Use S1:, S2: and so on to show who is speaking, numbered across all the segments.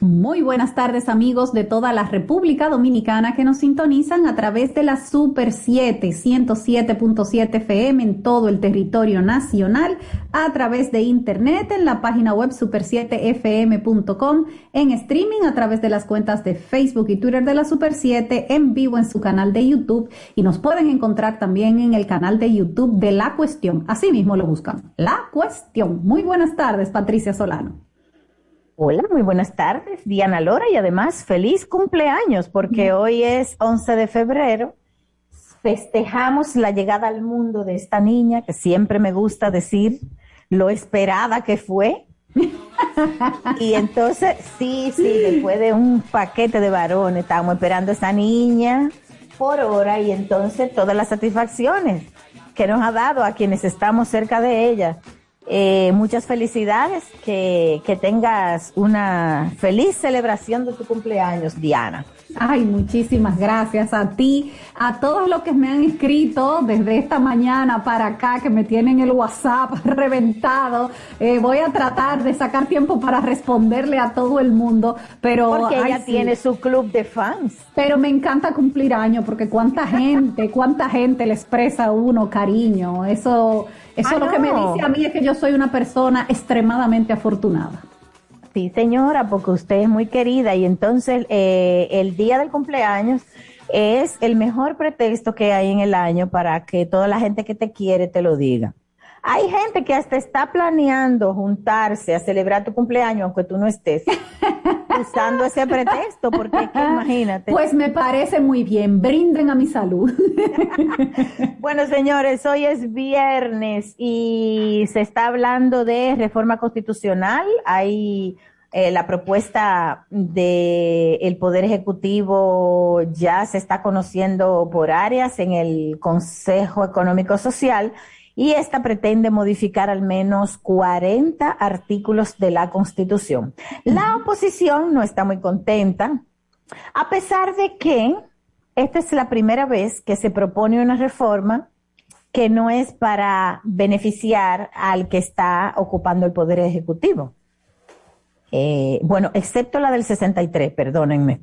S1: Muy buenas tardes amigos de toda la República Dominicana que nos sintonizan a través de la Super 7, 107.7 FM en todo el territorio nacional, a través de internet en la página web super7fm.com, en streaming a través de las cuentas de Facebook y Twitter de la Super 7, en vivo en su canal de YouTube y nos pueden encontrar también en el canal de YouTube de La Cuestión. Así mismo lo buscan. La Cuestión. Muy buenas tardes, Patricia Solano.
S2: Hola, muy buenas tardes, Diana Lora, y además feliz cumpleaños, porque hoy es 11 de febrero. Festejamos la llegada al mundo de esta niña, que siempre me gusta decir lo esperada que fue. y entonces, sí, sí, después de un paquete de varones, estábamos esperando a esa niña por hora y entonces todas las satisfacciones que nos ha dado a quienes estamos cerca de ella eh, muchas felicidades, que, que tengas una feliz celebración de tu cumpleaños, Diana.
S1: Ay, muchísimas gracias a ti, a todos los que me han escrito desde esta mañana para acá, que me tienen el WhatsApp reventado. Eh, voy a tratar de sacar tiempo para responderle a todo el mundo, pero...
S2: Porque ella tiene su club de fans.
S1: Pero me encanta cumplir años, porque cuánta gente, cuánta gente le expresa a uno cariño. Eso eso lo que me dice a mí es que yo soy una persona extremadamente afortunada.
S2: Sí, señora, porque usted es muy querida y entonces eh, el día del cumpleaños es el mejor pretexto que hay en el año para que toda la gente que te quiere te lo diga. Hay gente que hasta está planeando juntarse a celebrar tu cumpleaños aunque tú no estés usando ese pretexto, porque imagínate.
S1: Pues me parece muy bien, brinden a mi salud.
S2: bueno, señores, hoy es viernes y se está hablando de reforma constitucional. Hay eh, la propuesta del Poder Ejecutivo ya se está conociendo por áreas en el Consejo Económico Social y esta pretende modificar al menos 40 artículos de la Constitución. La oposición no está muy contenta, a pesar de que esta es la primera vez que se propone una reforma que no es para beneficiar al que está ocupando el poder ejecutivo. Eh, bueno, excepto la del 63, perdónenme.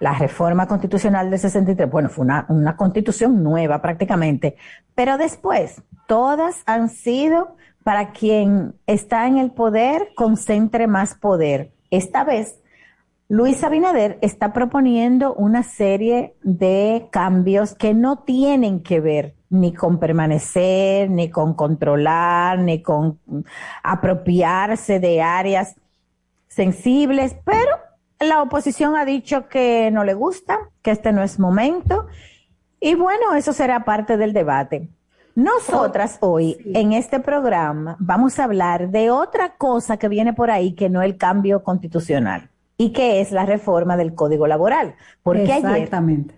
S2: La reforma constitucional del 63, bueno, fue una, una constitución nueva prácticamente, pero después todas han sido para quien está en el poder concentre más poder. Esta vez, Luis Abinader está proponiendo una serie de cambios que no tienen que ver ni con permanecer, ni con controlar, ni con apropiarse de áreas sensibles, pero la oposición ha dicho que no le gusta, que este no es momento, y bueno, eso será parte del debate. Nosotras hoy en este programa vamos a hablar de otra cosa que viene por ahí que no el cambio constitucional y que es la reforma del Código Laboral. Porque Exactamente.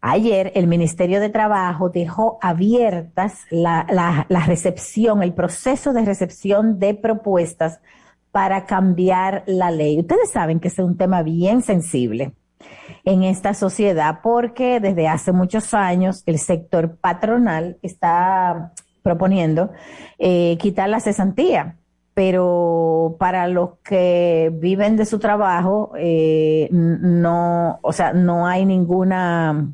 S2: Ayer, el Ministerio de Trabajo dejó abiertas la, la recepción, el proceso de recepción de propuestas para cambiar la ley. Ustedes saben que es un tema bien sensible en esta sociedad porque desde hace muchos años el sector patronal está proponiendo eh, quitar la cesantía pero para los que viven de su trabajo eh, no, o sea, no hay ninguna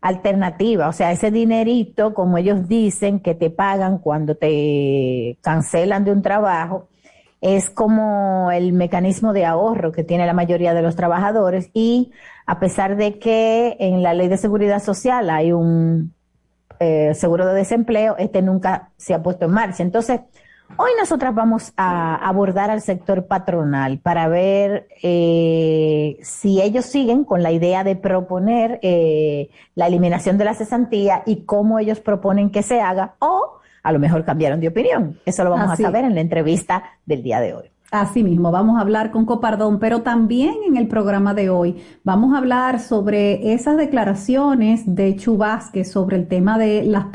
S2: alternativa, o sea, ese dinerito, como ellos dicen, que te pagan cuando te cancelan de un trabajo, es como el mecanismo de ahorro que tiene la mayoría de los trabajadores y a pesar de que en la ley de seguridad social hay un eh, seguro de desempleo, este nunca se ha puesto en marcha. Entonces, hoy nosotras vamos a abordar al sector patronal para ver eh, si ellos siguen con la idea de proponer eh, la eliminación de la cesantía y cómo ellos proponen que se haga o a lo mejor cambiaron de opinión. Eso lo vamos a saber en la entrevista del día de hoy.
S1: Así mismo, vamos a hablar con Copardón, pero también en el programa de hoy vamos a hablar sobre esas declaraciones de Chubasque sobre el tema de las,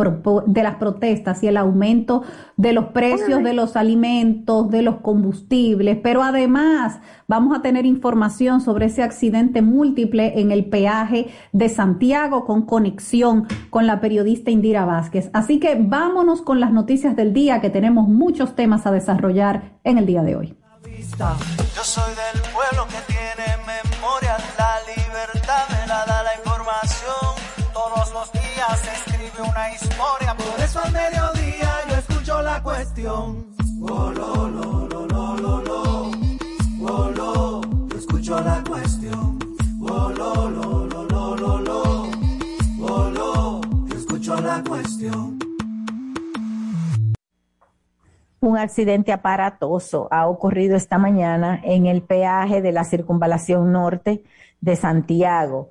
S1: de las protestas y el aumento de los precios de los alimentos, de los combustibles, pero además vamos a tener información sobre ese accidente múltiple en el peaje de Santiago con conexión con la periodista Indira Vázquez. Así que vámonos con las noticias del día, que tenemos muchos temas a desarrollar en el día de hoy.
S3: Yo soy del pueblo que tiene memoria, la libertad me la da la información. Todos los días se escribe una historia, por eso al mediodía yo escucho la cuestión. Oh, lo, lo,
S2: Un accidente aparatoso ha ocurrido esta mañana en el peaje de la circunvalación norte de Santiago.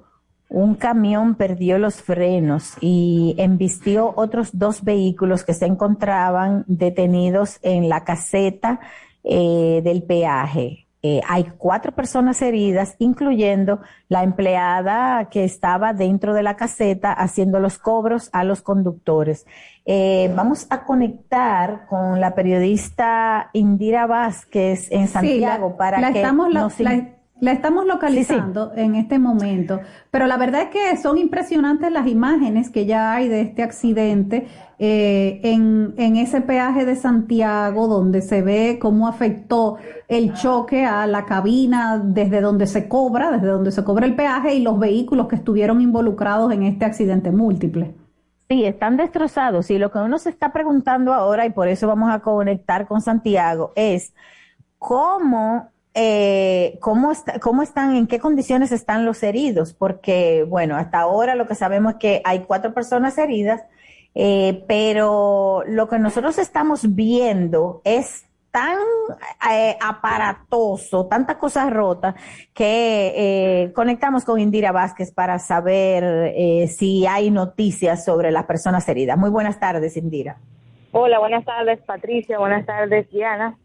S2: Un camión perdió los frenos y embistió otros dos vehículos que se encontraban detenidos en la caseta eh, del peaje. Eh, hay cuatro personas heridas, incluyendo la empleada que estaba dentro de la caseta haciendo los cobros a los conductores. Eh, vamos a conectar con la periodista Indira Vázquez en Santiago para que nos...
S1: La estamos localizando en este momento, pero la verdad es que son impresionantes las imágenes que ya hay de este accidente eh, en, en ese peaje de Santiago, donde se ve cómo afectó el choque a la cabina desde donde se cobra, desde donde se cobra el peaje y los vehículos que estuvieron involucrados en este accidente múltiple.
S2: Sí, están destrozados y lo que uno se está preguntando ahora, y por eso vamos a conectar con Santiago, es cómo eh, ¿cómo, ¿cómo están, en qué condiciones están los heridos? Porque, bueno, hasta ahora lo que sabemos es que hay cuatro personas heridas, eh, pero lo que nosotros estamos viendo es tan eh, aparatoso, tantas cosas rotas, que eh, conectamos con Indira Vázquez para saber eh, si hay noticias sobre las personas heridas. Muy buenas tardes, Indira.
S4: Hola, buenas tardes, Patricia. Buenas tardes, Diana.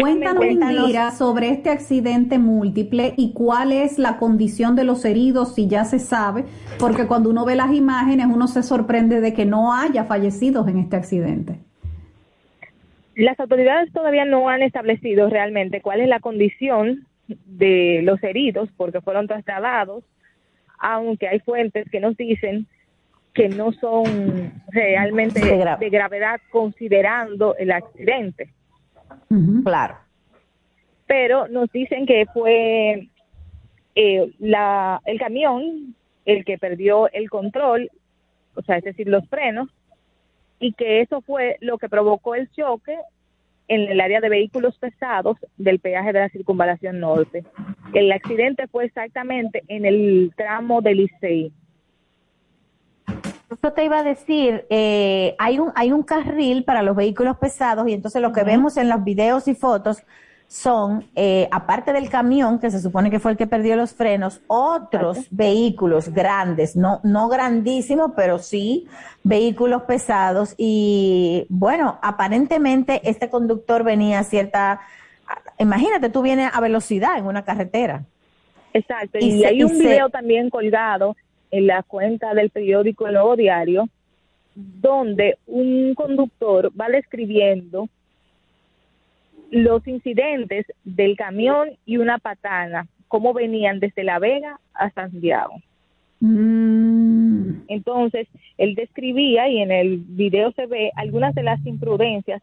S1: Cuéntanos, Indira, sobre este accidente múltiple y cuál es la condición de los heridos, si ya se sabe, porque cuando uno ve las imágenes uno se sorprende de que no haya fallecidos en este accidente.
S4: Las autoridades todavía no han establecido realmente cuál es la condición de los heridos, porque fueron trasladados, aunque hay fuentes que nos dicen que no son realmente de gravedad considerando el accidente.
S2: Claro.
S4: Pero nos dicen que fue eh, la, el camión el que perdió el control, o sea, es decir, los frenos, y que eso fue lo que provocó el choque en el área de vehículos pesados del peaje de la circunvalación norte. El accidente fue exactamente en el tramo del Licey.
S2: Eso te iba a decir, eh, hay, un, hay un carril para los vehículos pesados y entonces lo que vemos en los videos y fotos son, eh, aparte del camión, que se supone que fue el que perdió los frenos, otros vehículos grandes, no, no grandísimos, pero sí vehículos pesados. Y bueno, aparentemente este conductor venía a cierta, imagínate, tú vienes a velocidad en una carretera.
S4: Exacto, y, hay un video también colgado en la cuenta del periódico El Nuevo Diario, donde un conductor va describiendo los incidentes del camión y una patana, cómo venían desde La Vega a Santiago. Mm. Entonces, él describía y en el video se ve algunas de las imprudencias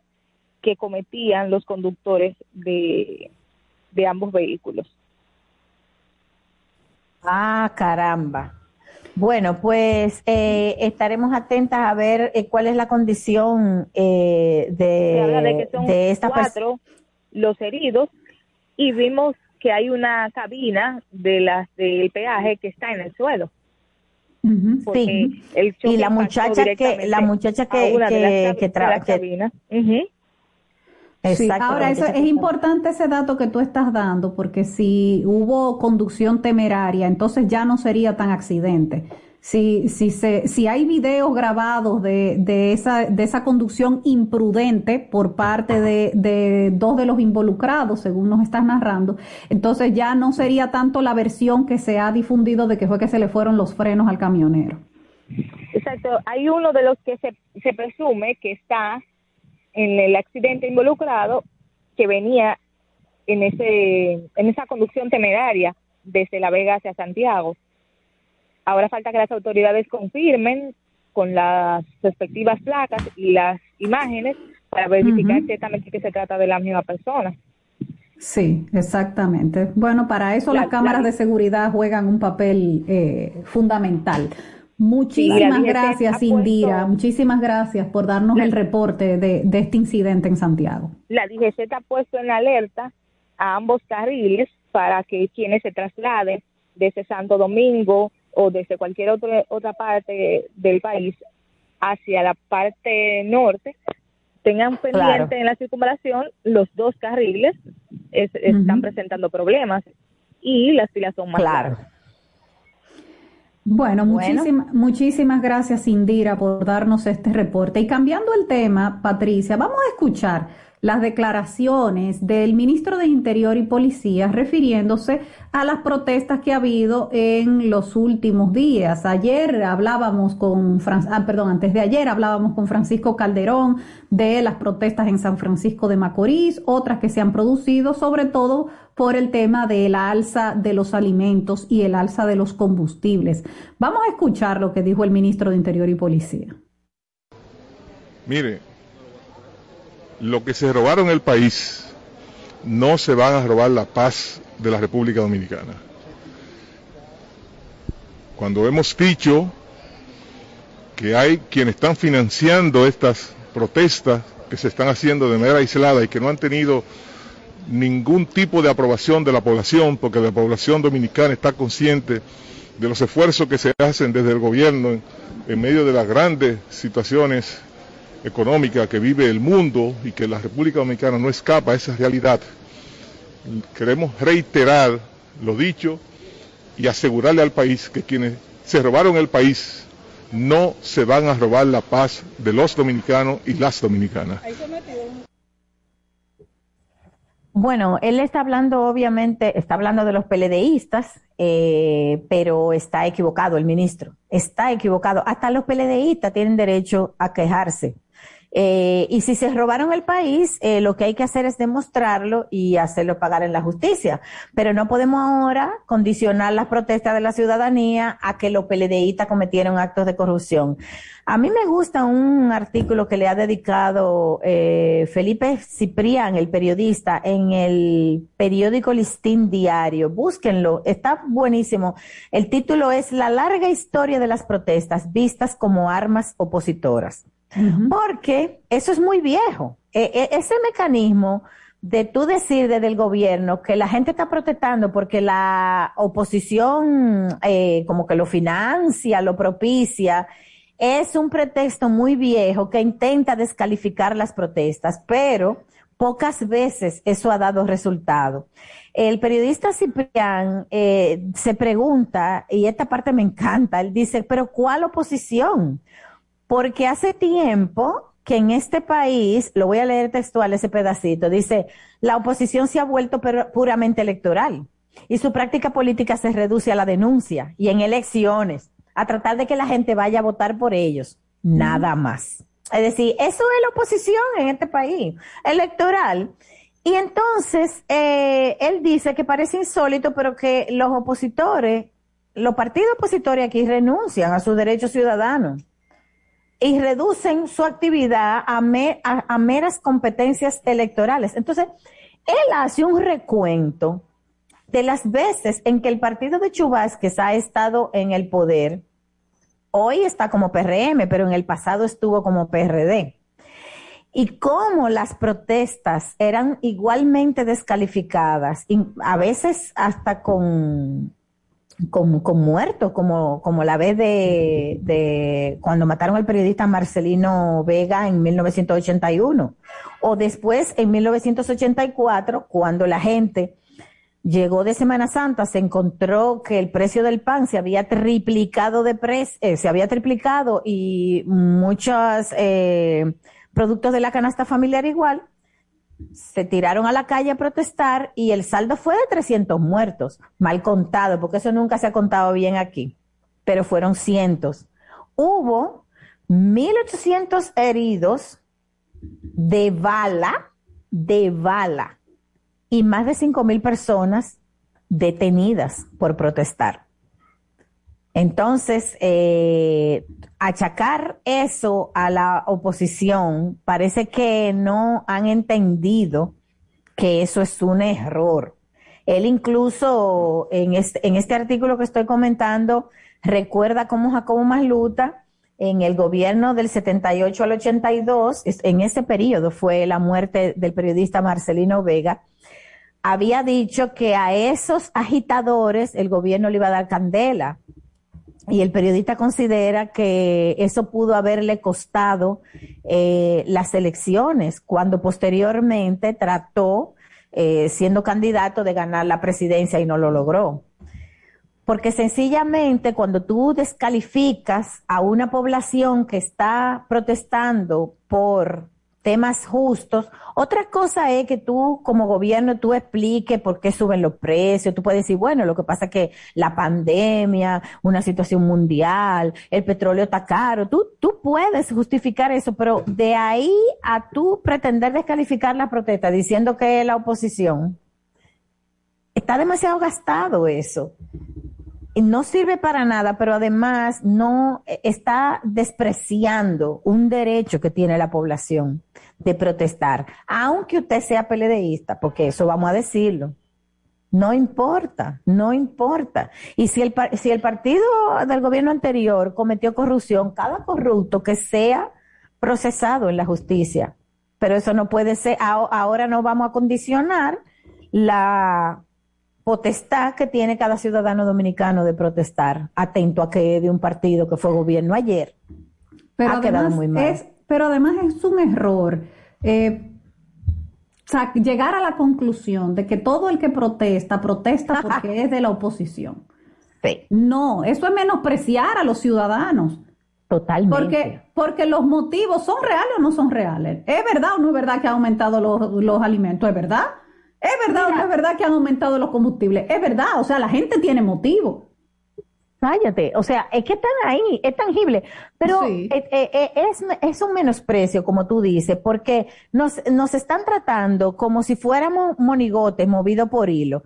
S4: que cometían los conductores de, de ambos vehículos.
S2: Ah, caramba. Bueno, pues eh, estaremos atentas a ver eh, cuál es la condición eh, de, de, esta
S4: cuatro los heridos y vimos que hay una cabina de las del peaje que está en el suelo.
S2: sí. y la muchacha que la muchacha que que, que, cabina.
S1: Ahora, eso es importante ese dato que tú estás dando, porque si hubo conducción temeraria, entonces ya no sería tan accidente. Si, si, se, si hay videos grabados de, de, esa, de esa conducción imprudente por parte de, de dos de los involucrados, según nos estás narrando, entonces ya no sería tanto la versión que se ha difundido de que fue que se le fueron los frenos al camionero.
S4: Exacto, hay uno de los que se, se presume que está en el accidente involucrado que venía en ese en esa conducción temeraria desde La Vega hacia Santiago. Ahora falta que las autoridades confirmen con las respectivas placas y las imágenes para verificar ciertamente que se trata de la misma persona.
S1: Sí, exactamente. Bueno, para eso las cámaras de seguridad juegan un papel eh, fundamental. Muchísimas gracias, Indira. Muchísimas gracias por darnos el reporte de, de, este incidente en Santiago.
S4: La DGC ha puesto en alerta a ambos carriles para que quienes se trasladen desde Santo Domingo o desde cualquier otra otra parte del país hacia la parte norte tengan pendiente en la circunvalación los dos carriles están presentando problemas y las filas son más claras.
S1: Bueno, muchísimas, muchísimas gracias Indira por darnos este reporte. Y cambiando el tema, Patricia, vamos a escuchar las declaraciones del ministro de Interior y Policía refiriéndose a las protestas que ha habido en los últimos días. Ayer hablábamos con, ah, perdón, antes de ayer hablábamos con Francisco Calderón de las protestas en San Francisco de Macorís, otras que se han producido sobre todo por el tema de la alza de los alimentos y el alza de los combustibles. Vamos a escuchar lo que dijo el ministro de Interior y Policía.
S5: Mire, lo que se robaron el país no se van a robar la paz de la República Dominicana. Cuando hemos dicho que hay quienes están financiando estas protestas que se están haciendo de manera aislada y que no han tenido ningún tipo de aprobación de la población, porque la población dominicana está consciente de los esfuerzos que se hacen desde el gobierno en, en medio de las grandes situaciones económica que vive el mundo y que la República Dominicana no escapa a esa realidad, queremos reiterar lo dicho y asegurarle al país que quienes se robaron el país no se van a robar la paz de los dominicanos y las dominicanas.
S2: Bueno, él está hablando, obviamente, está hablando de los PLDistas, eh, pero está equivocado el ministro. Está equivocado. Hasta los PLDistas tienen derecho a quejarse eh, y si se robaron el país, eh, lo que hay que hacer es demostrarlo y hacerlo pagar en la justicia. Pero no podemos ahora condicionar las protestas de la ciudadanía a que los PLDistas cometieron actos de corrupción. A mí me gusta un artículo que le ha dedicado eh, Felipe Ciprián, el periodista, en el periódico Listín Diario. Búsquenlo, está buenísimo. El título es La larga historia de las protestas vistas como armas opositoras. Porque eso es muy viejo. E, e, ese mecanismo de tú decir desde el gobierno que la gente está protestando porque la oposición eh, como que lo financia, lo propicia, es un pretexto muy viejo que intenta descalificar las protestas, pero pocas veces eso ha dado resultado. El periodista Ciprián eh, se pregunta, y esta parte me encanta, él dice, pero ¿cuál oposición? Porque hace tiempo que en este país, lo voy a leer textual ese pedacito, dice, la oposición se ha vuelto puramente electoral y su práctica política se reduce a la denuncia y en elecciones, a tratar de que la gente vaya a votar por ellos, nada más. Es decir, eso es la oposición en este país, electoral. Y entonces, eh, él dice que parece insólito, pero que los opositores, los partidos opositores aquí renuncian a sus derechos ciudadanos y reducen su actividad a, meras competencias electorales. Entonces, él hace un recuento de las veces en que el partido de Chubásquez ha estado en el poder. Hoy está como PRM, pero en el pasado estuvo como PRD. Y cómo las protestas eran igualmente descalificadas, a veces hasta con con, con muertos, como, como la vez de, de cuando mataron al periodista Marcelino Vega en 1981, o después en 1984, cuando la gente llegó de Semana Santa, se encontró que el precio del pan se había triplicado de precio, eh, se había triplicado y muchos eh, productos de la canasta familiar igual, se tiraron a la calle a protestar y el saldo fue de 300 muertos, mal contado, porque eso nunca se ha contado bien aquí, pero fueron cientos. Hubo 1.800 heridos de bala, de bala, y más de 5.000 personas detenidas por protestar. Entonces, eh, achacar eso a la oposición parece que no han entendido que eso es un error. Él incluso en este, en este artículo que estoy comentando recuerda cómo Jacobo Masluta en el gobierno del 78 al 82, en ese periodo fue la muerte del periodista Marcelino Vega, había dicho que a esos agitadores el gobierno le iba a dar candela. Y el periodista considera que eso pudo haberle costado eh, las elecciones, cuando posteriormente trató, eh, siendo candidato, de ganar la presidencia y no lo logró. Porque sencillamente cuando tú descalificas a una población que está protestando por temas justos. Otra cosa es que tú como gobierno tú expliques por qué suben los precios. Tú puedes decir, bueno, lo que pasa es que la pandemia, una situación mundial, el petróleo está caro. Tú, tú puedes justificar eso, pero de ahí a tú pretender descalificar la protesta diciendo que la oposición, está demasiado gastado eso no sirve para nada, pero además no eh, está despreciando un derecho que tiene la población de protestar, aunque usted sea peledeísta, porque eso vamos a decirlo. No importa, no importa. Y si el, si el partido del gobierno anterior cometió corrupción, cada corrupto que sea procesado en la justicia. Pero eso no puede ser, ahora no vamos a condicionar la potestad que tiene cada ciudadano dominicano de protestar, atento a que de un partido que fue gobierno ayer.
S1: Pero ha quedado muy mal. Es, pero además es un error. Eh, llegar a la conclusión de que todo el que protesta, protesta porque es de la oposición. Sí. No, eso es menospreciar a los ciudadanos.
S2: Totalmente.
S1: Porque, porque los motivos son reales o no son reales. ¿Es verdad o no es verdad que ha aumentado los, los alimentos? ¿Es verdad? ¿Es verdad o no es verdad que han aumentado los combustibles? Es verdad, o sea, la gente tiene motivo.
S2: Cállate, o sea, es que están ahí, es tangible, pero eh, eh, eh, es, es, un menosprecio, como tú dices, porque nos, nos están tratando como si fuéramos monigotes movidos por hilo,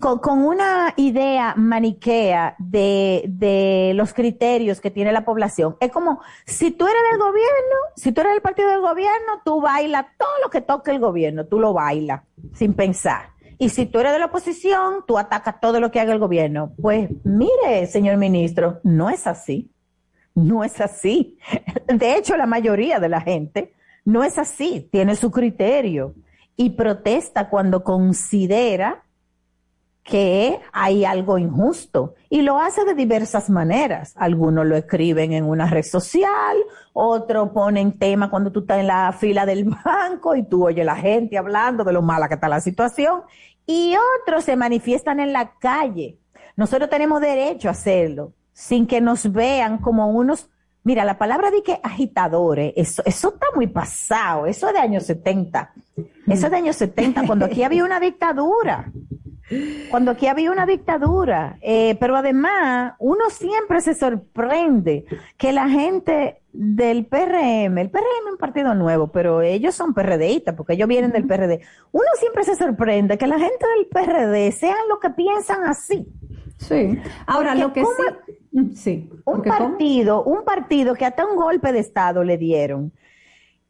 S2: con, con, una idea maniquea de, de los criterios que tiene la población. Es como, si tú eres del gobierno, si tú eres del partido del gobierno, tú bailas todo lo que toque el gobierno, tú lo bailas sin pensar. Y si tú eres de la oposición, tú atacas todo lo que haga el gobierno. Pues mire, señor ministro, no es así. No es así. De hecho, la mayoría de la gente no es así. Tiene su criterio y protesta cuando considera que hay algo injusto y lo hace de diversas maneras. Algunos lo escriben en una red social, otros ponen tema cuando tú estás en la fila del banco y tú oyes la gente hablando de lo mala que está la situación y otros se manifiestan en la calle. Nosotros tenemos derecho a hacerlo sin que nos vean como unos Mira, la palabra de que agitadores, eso, eso está muy pasado, eso es de años 70. Eso es de años 70, cuando aquí había una dictadura. Cuando aquí había una dictadura. Eh, pero además, uno siempre se sorprende que la gente del PRM, el PRM es un partido nuevo, pero ellos son PRDistas, porque ellos vienen del PRD. Uno siempre se sorprende que la gente del PRD sean lo que piensan así.
S1: Sí. Ahora, lo que sí Sí.
S2: Un partido, un partido que hasta un golpe de Estado le dieron,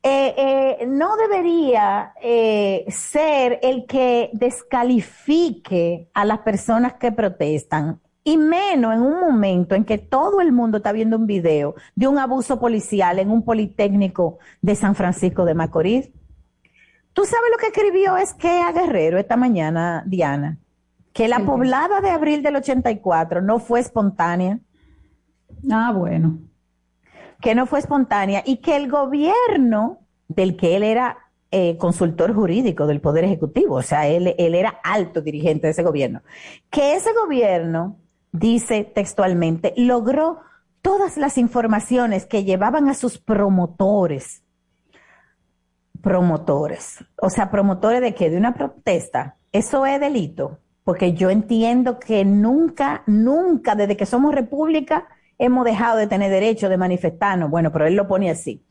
S2: eh, eh, no debería eh, ser el que descalifique a las personas que protestan. Y menos en un momento en que todo el mundo está viendo un video de un abuso policial en un politécnico de San Francisco de Macorís. ¿Tú sabes lo que escribió es que a Guerrero esta mañana, Diana? Que la poblada de abril del 84 no fue espontánea,
S1: Ah, bueno.
S2: Que no fue espontánea y que el gobierno del que él era eh, consultor jurídico del Poder Ejecutivo, o sea, él, él era alto dirigente de ese gobierno, que ese gobierno, dice textualmente, logró todas las informaciones que llevaban a sus promotores, promotores, o sea, promotores de que de una protesta, eso es delito, porque yo entiendo que nunca, nunca, desde que somos república, hemos dejado de tener derecho de manifestarnos. Bueno, pero él lo pone así.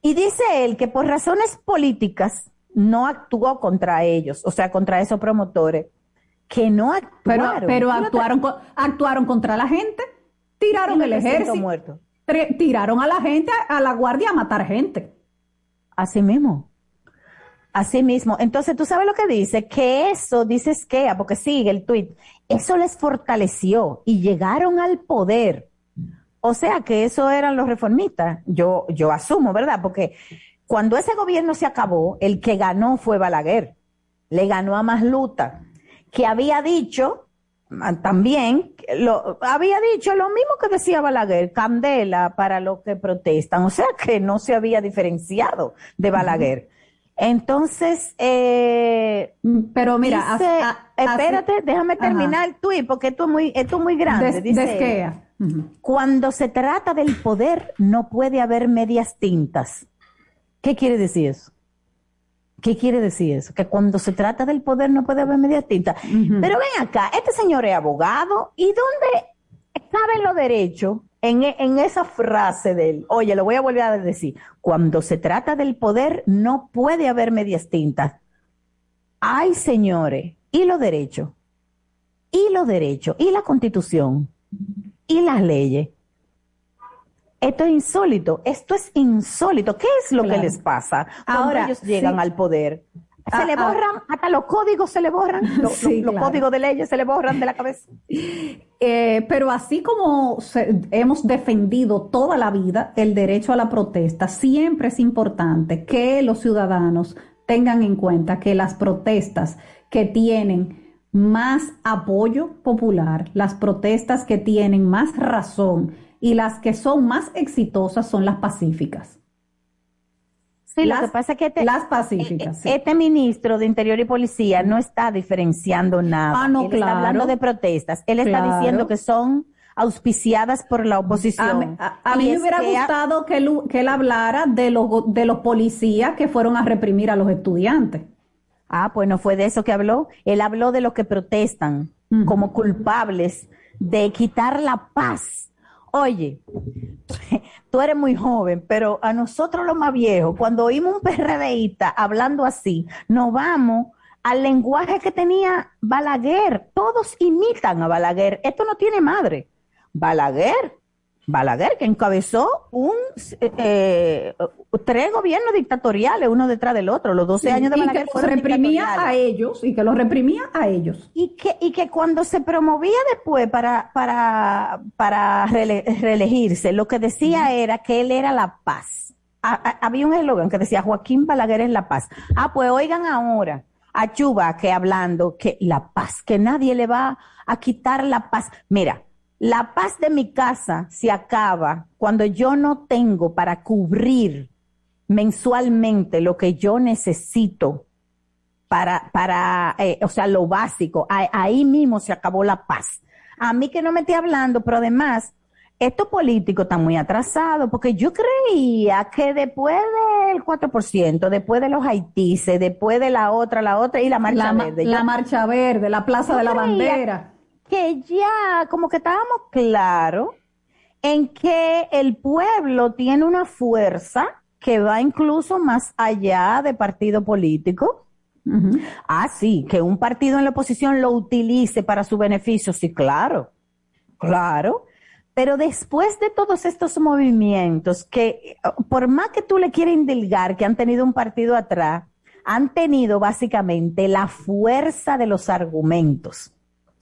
S2: Y dice él que por razones políticas no actuó contra ellos, o sea, contra esos promotores, que no actuaron.
S1: Pero, pero actuaron, actuaron contra la gente. Tiraron el ejército. Muerto. Tiraron a la gente, a la guardia a matar gente.
S2: Así mismo. Así mismo. Entonces, tú sabes lo que dice, que eso, dice Skea, porque sigue el tuit, eso les fortaleció y llegaron al poder. O sea que eso eran los reformistas. Yo, yo asumo, ¿verdad? Porque cuando ese gobierno se acabó, el que ganó fue Balaguer. Le ganó a Masluta, que había dicho ah, también, lo, había dicho lo mismo que decía Balaguer, candela para los que protestan. O sea que no se había diferenciado de Balaguer. Entonces, eh,
S1: pero mira,
S2: espérate, déjame terminar el tuit porque esto es muy, esto es muy grande. dice, Cuando se trata del poder, no puede haber medias tintas. ¿Qué quiere decir eso? ¿Qué quiere decir eso? Que cuando se trata del poder no puede haber medias tintas. Pero ven acá, este señor es abogado y ¿dónde caben los derechos en, en, esa frase de él, oye, lo voy a volver a decir, cuando se trata del poder no puede haber medias tintas. Ay, señores, ¿y los derechos? ¿Y los derechos? ¿Y la constitución? ¿Y las leyes? Esto es insólito, esto es insólito. ¿Qué es lo que les pasa cuando Ahora, ellos llegan al poder? Se ah, le ah. borran, hasta los códigos se le borran, los, códigos de leyes se le borran de la cabeza.
S1: Eh, pero así como hemos defendido toda la vida el derecho a la protesta, siempre es importante que los ciudadanos tengan en cuenta que las protestas que tienen más apoyo popular, las protestas que tienen más razón y las que son más exitosas son las pacíficas.
S2: Sí, lo que pasa es que este,
S1: las pacíficas,
S2: este ministro de Interior y Policía no está diferenciando nada.
S1: Ah, no,
S2: Él
S1: está
S2: hablando de protestas. Él está diciendo que son auspiciadas por la oposición.
S1: A, mí me hubiera gustado que él, que él hablara de los, de los policías que fueron a reprimir a los estudiantes.
S2: Ah, pues no fue de eso que habló. Él habló de los que protestan como culpables de quitar la paz Oye, tú eres muy joven, pero a nosotros los más viejos, cuando oímos un PRDista hablando así, nos vamos al lenguaje que tenía Balaguer. Todos imitan a Balaguer. Esto no tiene madre. Balaguer Balaguer, que encabezó un eh, tres gobiernos dictatoriales, uno detrás del otro, los 12 años de Balaguer.
S1: Y que reprimía a ellos, y que los reprimía a ellos.
S2: Y que, y que cuando se promovía después para, para, para reelegirse, lo que decía era que él era la paz. había un eslogan que decía Joaquín Balaguer es la paz. Ah, pues oigan ahora a Chuba que hablando que la paz, que nadie le va a quitar la paz. Mira, la paz de mi casa se acaba cuando yo no tengo para cubrir mensualmente lo que yo necesito para, para eh, o sea, lo básico. Ahí, mismo se acabó la paz. A mí que no me esté hablando, pero además, esto político está muy atrasado, porque yo creía que después del 4%, después de los haitises, después de la otra, la otra y la marcha verde.
S1: La marcha verde, la plaza de la bandera
S2: que ya como que estábamos claros en que el pueblo tiene una fuerza que va incluso más allá de partido político. Ah, sí, que un partido en la oposición lo utilice para su beneficio, sí, claro, claro. Pero después de todos estos movimientos, que por más que tú le quieras indilgar que han tenido un partido atrás, han tenido básicamente la fuerza de los argumentos.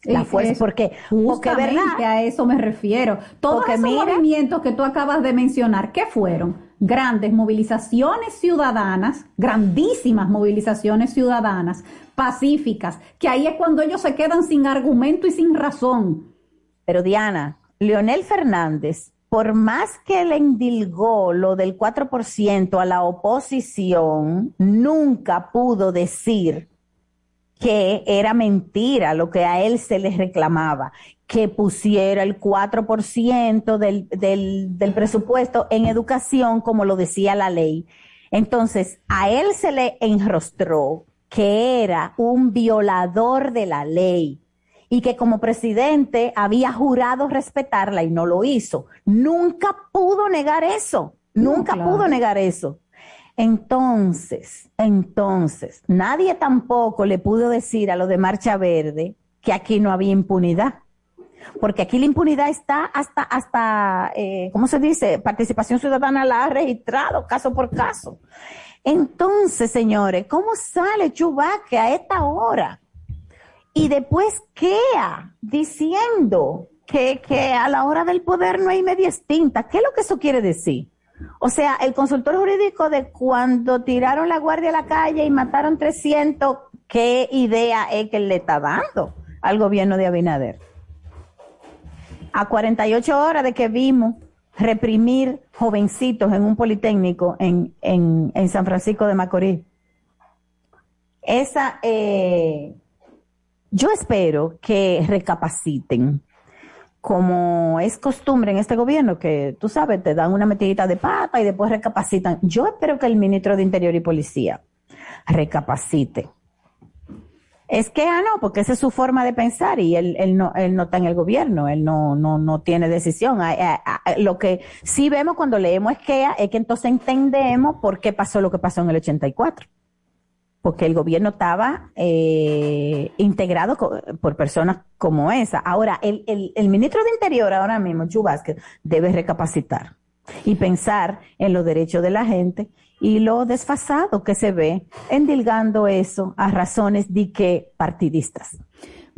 S1: La fuerza, porque, justamente a eso me refiero. Todos esos movimientos que tú acabas de mencionar, ¿qué fueron? Grandes movilizaciones ciudadanas, grandísimas movilizaciones ciudadanas, pacíficas, que ahí es cuando ellos se quedan sin argumento y sin razón.
S2: Pero Diana, Leonel Fernández, por más que le endilgó lo del 4% a la oposición, nunca pudo decir que era mentira lo que a él se le reclamaba, que pusiera el 4% del, del, del presupuesto en educación, como lo decía la ley. Entonces, a él se le enrostró que era un violador de la ley y que como presidente había jurado respetarla y no lo hizo. Nunca pudo negar eso, nunca pudo negar eso. Entonces, entonces, nadie tampoco le pudo decir a los de Marcha Verde que aquí no había impunidad. porque aquí la impunidad está hasta, hasta eh, ¿cómo se dice? Participación ciudadana la ha registrado caso por caso. Entonces, señores, ¿cómo sale Chubaque a esta hora? Y después queda diciendo que, que a la hora del poder no hay media extinta. ¿Qué es lo que eso quiere decir? O sea, el consultor jurídico de cuando tiraron la guardia a la calle y mataron 300, ¿qué idea es que le está dando al gobierno de Abinader? A 48 horas de que vimos reprimir jovencitos en un politécnico en, en, en San Francisco de Macorís. Esa, eh, yo espero que recapaciten, como es costumbre en este gobierno, que tú sabes, te dan una metidita de pata y después recapacitan. Yo espero que el ministro de Interior y Policía recapacite es que, ah, no, porque esa es su forma de pensar y él, él, no, él no está en el gobierno, él no, no, no tiene decisión. Lo que sí vemos cuando leemos es que es que entonces entendemos por qué pasó lo que pasó en el 84. Porque el gobierno estaba eh, integrado por personas como esa. Ahora, el, el, ministro de Interior ahora mismo, Chu debe recapacitar y pensar en los derechos de la gente y lo desfasado que se ve endilgando eso a razones de que partidistas.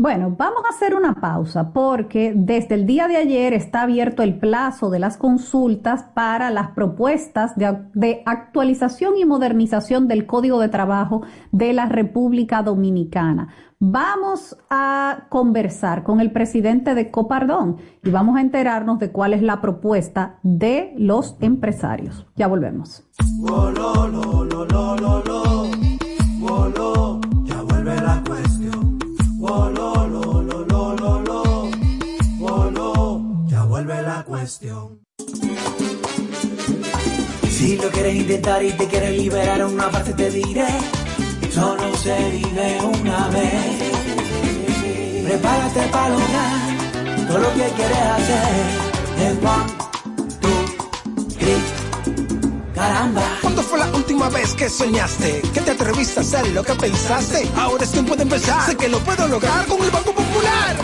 S1: Bueno, vamos a hacer una pausa porque desde el día de ayer está abierto el plazo de las consultas para las propuestas de, actualización y modernización del Código de Trabajo de la República Dominicana. Vamos a conversar con el presidente de Copardón y vamos a enterarnos de cuál es la propuesta de los empresarios. Ya volvemos.
S3: Intentar y te quieres liberar una parte te diré, solo se vive una vez. Prepárate para lograr todo lo que quieres hacer. En one, two, three, caramba.
S6: ¿Cuándo fue la última vez que soñaste? Que te atreviste a hacer lo que pensaste. Ahora es tiempo de empezar. Sé que lo puedo lograr con el Banco Popular.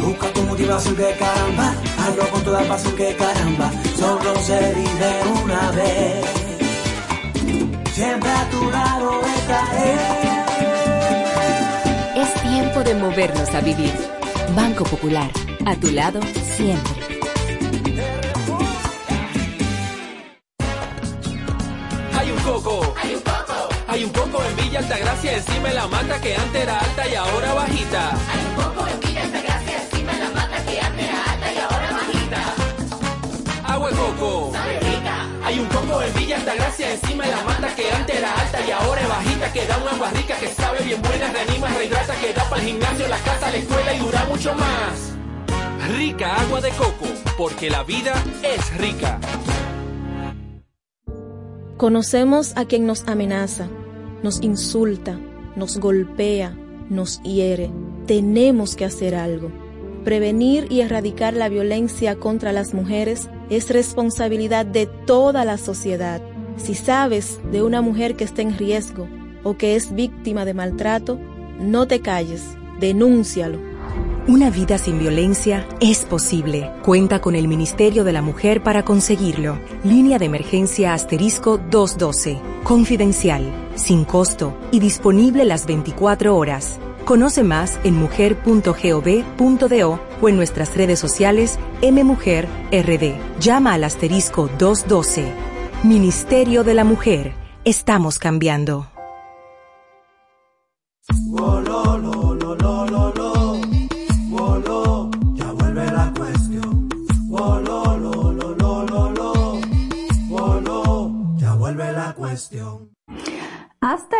S3: Busca tu motivación que caramba Hazlo con toda pasión que caramba, solo se vive una vez. Siempre a tu lado estaré.
S7: Es tiempo de movernos a vivir. Banco Popular, a tu lado siempre.
S8: Hay un coco. Hay un coco. Hay un coco en Villa Altagracia, encima de la mata que antes era alta y ahora bajita.
S9: Hay un coco Altagracia
S8: encima de la mata que antes era alta y ahora es bajita. Que da una agua rica que sabe bien buena, reanima, rehidrata, que da para el gimnasio, la casa, la escuela y dura mucho más. Rica agua de coco, porque la vida es rica.
S10: Conocemos a quien nos amenaza, nos insulta, nos golpea, nos hiere. Tenemos que hacer algo. Prevenir y erradicar la violencia contra las mujeres es responsabilidad de toda la sociedad. Si sabes de una mujer que está en riesgo o que es víctima de maltrato, no te calles, denúncialo.
S11: Una vida sin violencia es posible. Cuenta con el Ministerio de la Mujer para conseguirlo. Línea de emergencia asterisco 212. Confidencial, sin costo y disponible las 24 horas. Conoce más en mujer.gov.do o en nuestras redes sociales MMujerRD. Llama al asterisco 212. Ministerio de la Mujer. Estamos cambiando.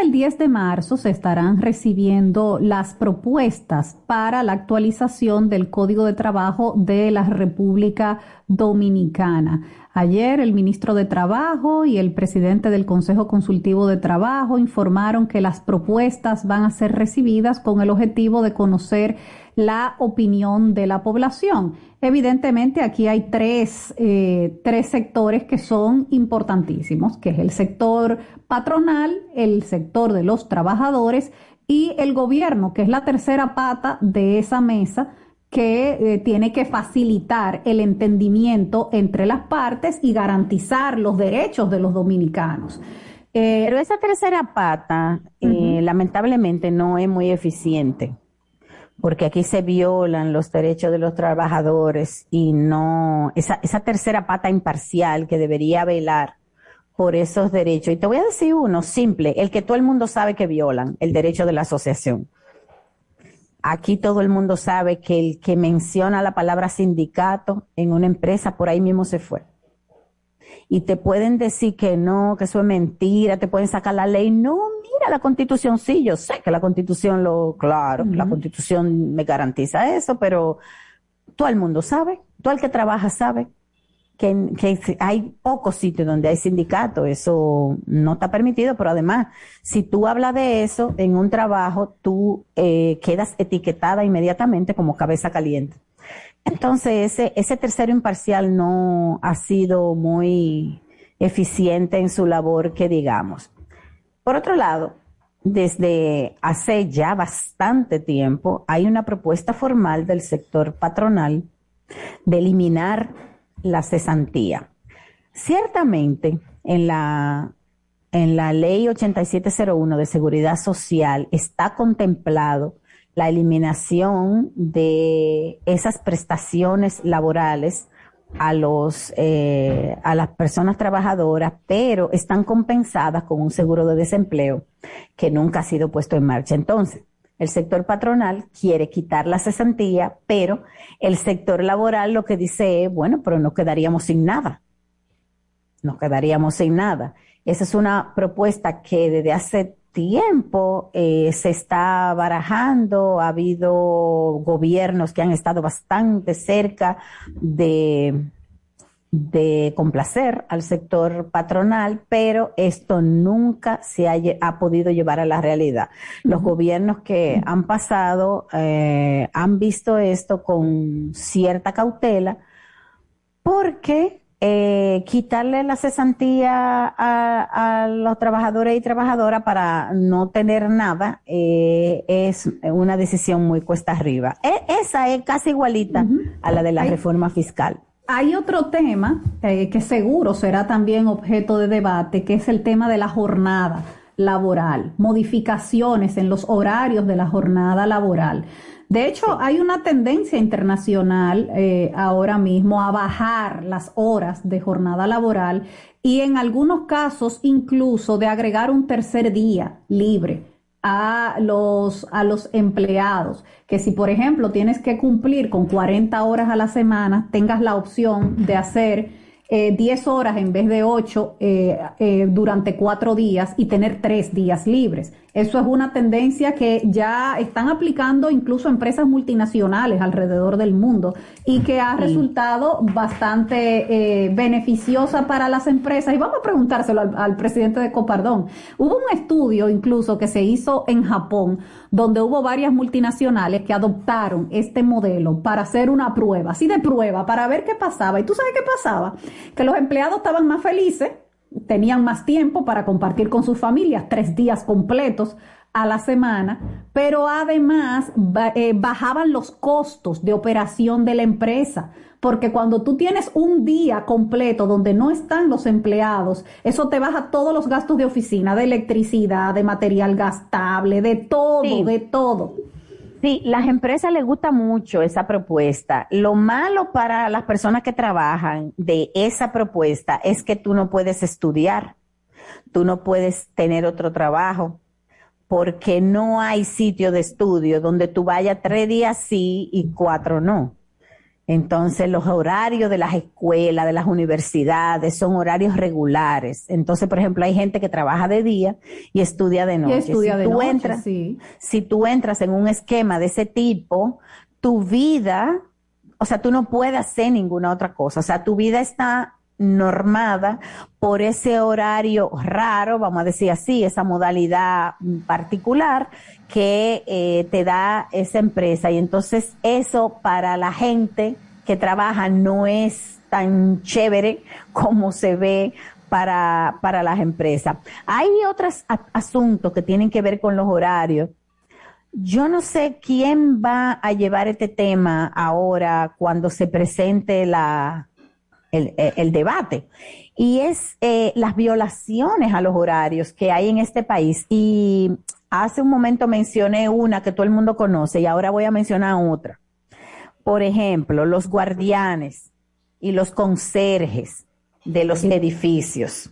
S1: El 10 de marzo se estarán recibiendo las propuestas para la actualización del Código de Trabajo de la República Dominicana. Ayer el ministro de Trabajo y el presidente del Consejo Consultivo de Trabajo informaron que las propuestas van a ser recibidas con el objetivo de conocer la opinión de la población. Evidentemente aquí hay tres, eh, tres sectores que son importantísimos, que es el sector patronal, el sector de los trabajadores y el gobierno, que es la tercera pata de esa mesa que eh, tiene que facilitar el entendimiento entre las partes y garantizar los derechos de los dominicanos.
S2: Eh, Pero esa tercera pata, eh, lamentablemente, no es muy eficiente, porque aquí se violan los derechos de los trabajadores y no, esa, esa tercera pata imparcial que debería velar por esos derechos. Y te voy a decir uno simple, el que todo el mundo sabe que violan, el derecho de la asociación. Aquí todo el mundo sabe que el que menciona la palabra sindicato en una empresa, por ahí mismo se fue. Y te pueden decir que no, que eso es mentira, te pueden sacar la ley. No, mira la constitución, sí, yo sé que la constitución lo, claro, la constitución me garantiza eso, pero todo el mundo sabe, todo el que trabaja sabe que, hay pocos sitios donde hay sindicato, eso no está permitido, pero además, si tú hablas de eso en un trabajo, tú eh, quedas etiquetada inmediatamente como cabeza caliente. Entonces, ese, ese tercero imparcial no ha sido muy eficiente en su labor, que digamos. Por otro lado, desde hace ya bastante tiempo hay una propuesta formal del sector patronal de eliminar la cesantía. Ciertamente, en la, en la ley 8701 de seguridad social está contemplado la eliminación de esas prestaciones laborales a los eh, a las personas trabajadoras, pero están compensadas con un seguro de desempleo que nunca ha sido puesto en marcha. Entonces, el sector patronal quiere quitar la cesantía, pero el sector laboral lo que dice es, bueno, pero nos quedaríamos sin nada. Nos quedaríamos sin nada. Esa es una propuesta que desde hace tiempo eh, se está barajando. Ha habido gobiernos que han estado bastante cerca de de complacer al sector patronal, pero esto nunca se ha, podido llevar a la realidad. Los gobiernos que han pasado eh, han visto esto con cierta cautela porque eh, quitarle la cesantía a, los trabajadores y trabajadoras para no tener nada eh, es una decisión muy cuesta arriba. E, esa es casi igualita a la de la reforma fiscal.
S1: Hay otro tema eh, que seguro será también objeto de debate, que es el tema de la jornada laboral, modificaciones en los horarios de la jornada laboral. De hecho, hay una tendencia internacional eh, ahora mismo a bajar las horas de jornada laboral y en algunos casos incluso de agregar un tercer día libre a los, a los empleados, que si por ejemplo tienes que cumplir con 40 horas a la semana, tengas la opción de hacer eh, 10 horas en vez de 8 eh, eh, durante 4 días y tener 3 días libres. Eso es una tendencia que ya están aplicando incluso empresas multinacionales alrededor del mundo y que ha resultado bastante eh, beneficiosa para las empresas. Y vamos a preguntárselo al, al presidente de Copardón. Hubo un estudio incluso que se hizo en Japón donde hubo varias multinacionales que adoptaron este modelo para hacer una prueba, así de prueba, para ver qué pasaba. ¿Y tú sabes qué pasaba? Que los empleados estaban más felices, tenían más tiempo para compartir con sus familias, tres días completos a la semana, pero además eh, bajaban los costos de operación de la empresa, porque cuando tú tienes un día completo donde no están los empleados, eso te baja todos los gastos de oficina, de electricidad, de material gastable, de todo, de todo.
S2: Sí, las empresas les gusta mucho esa propuesta. Lo malo para las personas que trabajan de esa propuesta es que tú no puedes estudiar, tú no puedes tener otro trabajo, porque no hay sitio de estudio donde tú vayas tres días sí y cuatro no. Entonces, los horarios de las escuelas, de las universidades, son horarios regulares. Entonces, por ejemplo, hay gente que trabaja de día y estudia de noche.
S1: estudia
S2: si
S1: de
S2: tú
S1: noche,
S2: entras,
S1: sí.
S2: Si tú entras en un esquema de ese tipo, tu vida, o sea, tú no puedes hacer ninguna otra cosa. O sea, tu vida está normada por ese horario raro, vamos a decir así, esa modalidad particular que eh, te da esa empresa. Y entonces eso para la gente que trabaja no es tan chévere como se ve para, para las empresas. Hay otros asuntos que tienen que ver con los horarios. yo no sé quién va a llevar este tema ahora cuando se presente la, el, el debate. Y es eh, las violaciones a los horarios que hay en este país. Y hace un momento mencioné una que todo el mundo conoce y ahora voy a mencionar otra. Por ejemplo, los guardianes y los conserjes de los edificios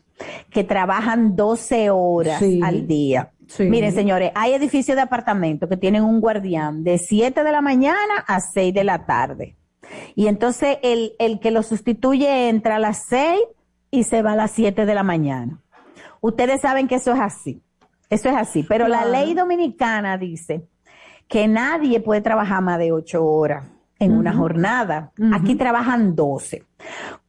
S2: que trabajan 12 horas al día. Miren, señores, hay edificios de apartamentos que tienen un guardián de 7 de la mañana a 6 de la tarde. Y entonces el, el que lo sustituye entra a las 6 y se va a las 7 de la mañana. Ustedes saben que eso es así. Eso es así. Pero la ley dominicana dice que nadie puede trabajar más de 8 horas en una jornada. Aquí trabajan 12.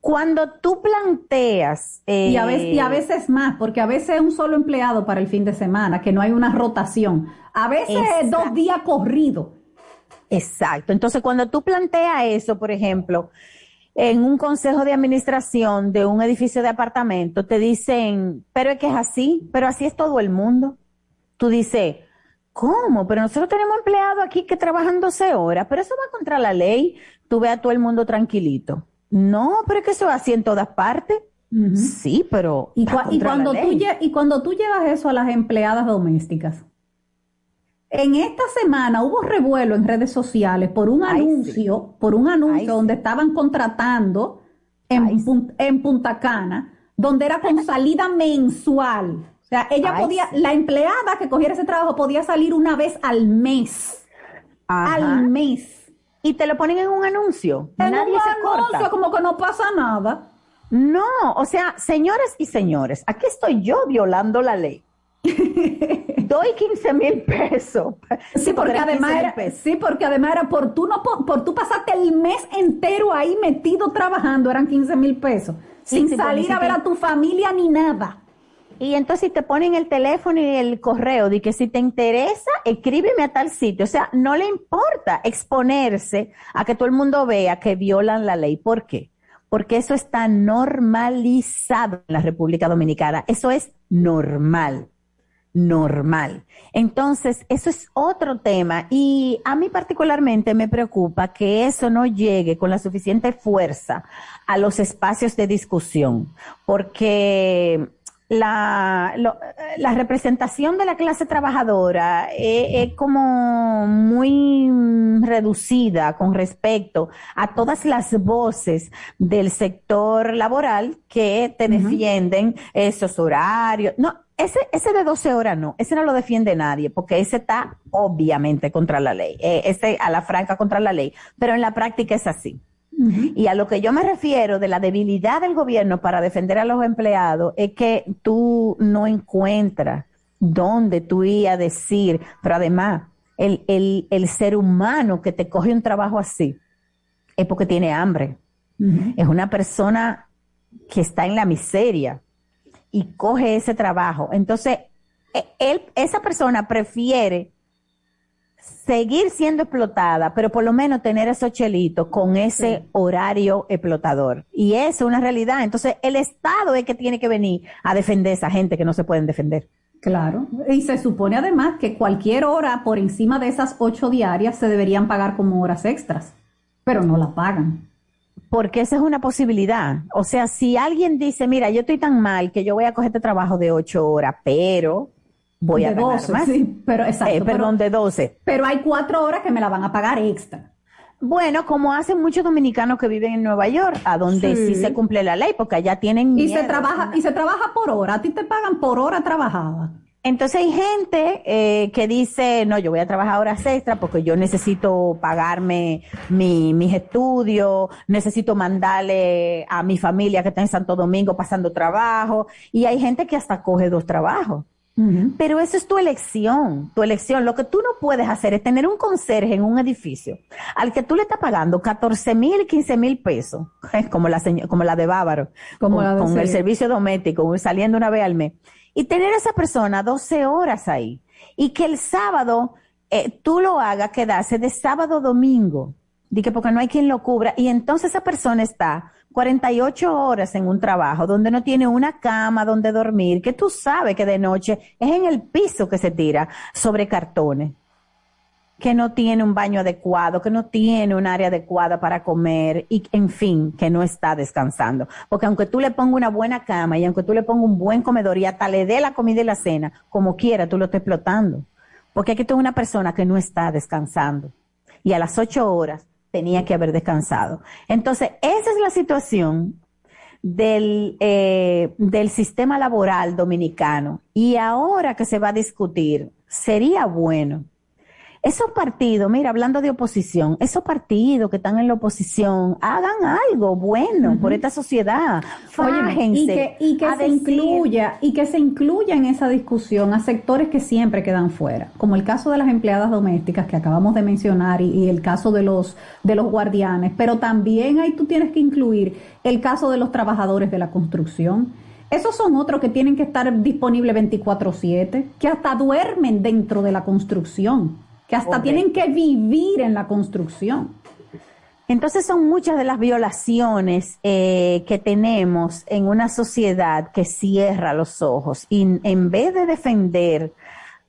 S2: Cuando tú planteas...
S1: y, a veces, y a eh, veces más, porque a veces es un solo empleado para el fin de semana, que no hay una rotación. A veces es dos días corridos.
S2: Exacto. Entonces, cuando tú planteas eso, por ejemplo, en un consejo de administración de un edificio de apartamento, te dicen, pero es que es así, pero así es todo el mundo. Tú dices, ¿Cómo? Pero nosotros tenemos empleados aquí que trabajan 12 horas, pero eso va contra la ley. Tú ve a todo el mundo tranquilito. No, pero es que eso va así en todas partes. Sí, pero.
S1: ¿Y, cuando tú, y cuando tú llevas eso a las empleadas domésticas. En esta semana hubo revuelo en redes sociales por un anuncio, por un anuncio donde estaban contratando en, en Punta Cana, donde era con salida mensual sea, ella podía, la empleada que cogiera ese trabajo podía salir una vez al mes. Al mes.
S2: Y te lo ponen en un anuncio.
S1: En Nadie un se anuncio, como que no pasa nada.
S2: No, o sea, señores y señores, aquí estoy yo violando la ley. Doy 15 mil pesos.
S1: Sí, porque además era, sí, porque además era por tú no por, tú pasaste el mes entero ahí metido trabajando, eran 15 mil pesos, sin salir a ver a tu familia ni nada.
S2: Y entonces te ponen el teléfono y el correo de que si te interesa, escríbeme a tal sitio. O sea, no le importa exponerse a que todo el mundo vea que violan la ley. ¿Por qué? Porque eso está normalizado en la República Dominicana. Eso es normal. Normal. Entonces, eso es otro tema y a mí particularmente me preocupa que eso no llegue con la suficiente fuerza a los espacios de discusión, porque la, la representación de la clase trabajadora es, como muy reducida con respecto a todas las voces del sector laboral que te defienden esos horarios. No, ese, ese de 12 horas no, ese no lo defiende nadie, porque ese está obviamente contra la ley, eh, ese a la franca contra la ley, pero en la práctica es así. Y a lo que yo me refiero de la debilidad del gobierno para defender a los empleados es que tú no encuentras dónde tú ibas a decir, pero además, el, el, el, ser humano que te coge un trabajo así es porque tiene hambre. Es una persona que está en la miseria y coge ese trabajo. Entonces, e, él, esa persona prefiere seguir siendo explotada, pero por lo menos tener esos chelitos con ese horario explotador. Y eso es una realidad. Entonces, el Estado es que tiene que venir a defender a esa gente que no se pueden defender.
S1: Claro. Y se supone además que cualquier hora por encima de esas ocho diarias se deberían pagar como horas extras, pero no la pagan.
S2: Porque esa es una posibilidad. O sea, si alguien dice, mira, yo estoy tan mal que yo voy a coger este trabajo de ocho horas, pero voy a ganar más.
S1: Sí, pero exacto.
S2: Eh, perdón, de 12.
S1: Pero hay cuatro horas que me la van a pagar extra.
S2: Bueno, como hacen muchos dominicanos que viven en Nueva York, a donde sí, se cumple la ley, porque allá tienen
S1: y se trabaja y se trabaja por hora. A ti te pagan por hora trabajada.
S2: Entonces hay gente eh, que dice, no, yo voy a trabajar horas extra porque yo necesito pagarme mi, mis estudios, necesito mandarle a mi familia que está en Santo Domingo pasando trabajo. Y hay gente que hasta coge dos trabajos. Pero eso es tu elección, tu elección. Lo que tú no puedes hacer es tener un conserje en un edificio al que tú le estás pagando 14 mil, 15 mil pesos, como la, como la de Bávaro, como con, el servicio doméstico, saliendo una vez al mes, y tener a esa persona 12 horas ahí, y que el sábado eh, tú lo hagas quedarse de sábado a domingo, que porque no hay quien lo cubra, y entonces esa persona está 48 horas en un trabajo donde no tiene una cama donde dormir, que tú sabes que de noche es en el piso que se tira sobre cartones. Que no tiene un baño adecuado, que no tiene un área adecuada para comer y, en fin, que no está descansando. Porque aunque tú le pongas una buena cama y aunque tú le pongas un buen comedor y hasta le dé la comida y la cena, como quiera, tú lo estás explotando. Porque aquí tengo una persona que no está descansando y a las ocho horas tenía que haber descansado. Entonces, esa es la situación del, eh, del sistema laboral dominicano. Y ahora que se va a discutir, sería bueno esos partidos, mira, hablando de oposición, esos partidos que están en la oposición, hagan algo bueno por esta sociedad.
S1: y que, y que se incluya, y que se incluya en esa discusión a sectores que siempre quedan fuera, como el caso de las empleadas domésticas que acabamos de mencionar y, y el caso de los, de los guardianes, pero también ahí tú tienes que incluir el caso de los trabajadores de la construcción. Esos son otros que tienen que estar disponibles 24/7, que hasta duermen dentro de la construcción que hasta tienen que vivir en la construcción.
S2: Entonces son muchas de las violaciones eh, que tenemos en una sociedad que cierra los ojos y en vez de defender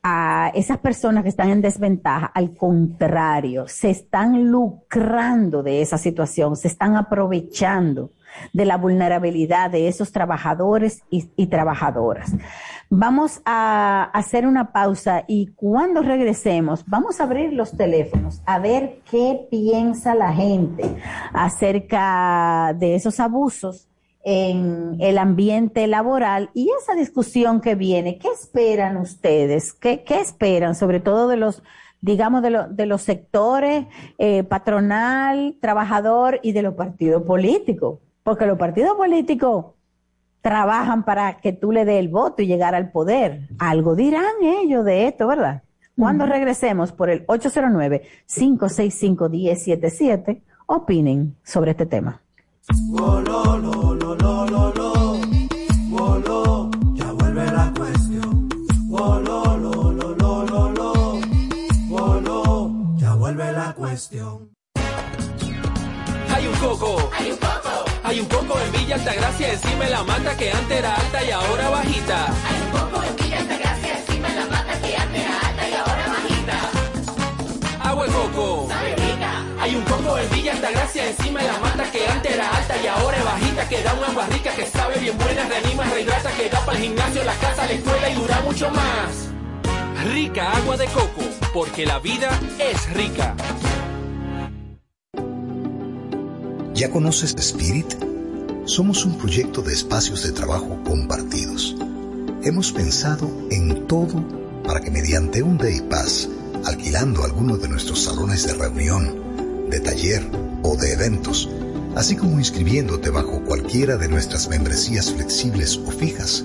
S2: a esas personas que están en desventaja, al contrario, se están lucrando de esa situación, se están aprovechando de la vulnerabilidad de esos trabajadores y, trabajadoras. Vamos a hacer una pausa y cuando regresemos vamos a abrir los teléfonos a ver qué piensa la gente acerca de esos abusos en el ambiente laboral y esa discusión que viene. ¿Qué esperan ustedes? ¿Qué, esperan sobre todo de los digamos, de, de los sectores eh, patronal, trabajador y de los partidos políticos porque los partidos políticos trabajan para que tú le dé el voto y llegar al poder. Algo dirán ellos de esto, ¿verdad? Cuando regresemos por el 809-565-1077, opinen sobre este tema.
S12: Ya vuelve la cuestión. ya vuelve la cuestión.
S8: Hay un coco. Hay un coco hay un poco en Villa Altagracia, encima de la mata que antes era alta y ahora bajita.
S9: Hay un poco en Villa Altagracia, encima de la mata que antes era alta y ahora bajita.
S8: Agua de coco. Hay un poco en Villa Altagracia, encima de la mata que antes era alta y ahora es bajita. Que da una agua rica que sabe bien buena, reanima, rehidrata, que da para el gimnasio, la casa, la escuela y dura mucho más. Rica agua de coco, porque la vida es rica.
S13: ¿Ya conoces Spirit? Somos un proyecto de espacios de trabajo compartidos. Hemos pensado en todo para que mediante un Day Pass, alquilando alguno de nuestros salones de reunión, de taller o de eventos, así como inscribiéndote bajo cualquiera de nuestras membresías flexibles o fijas,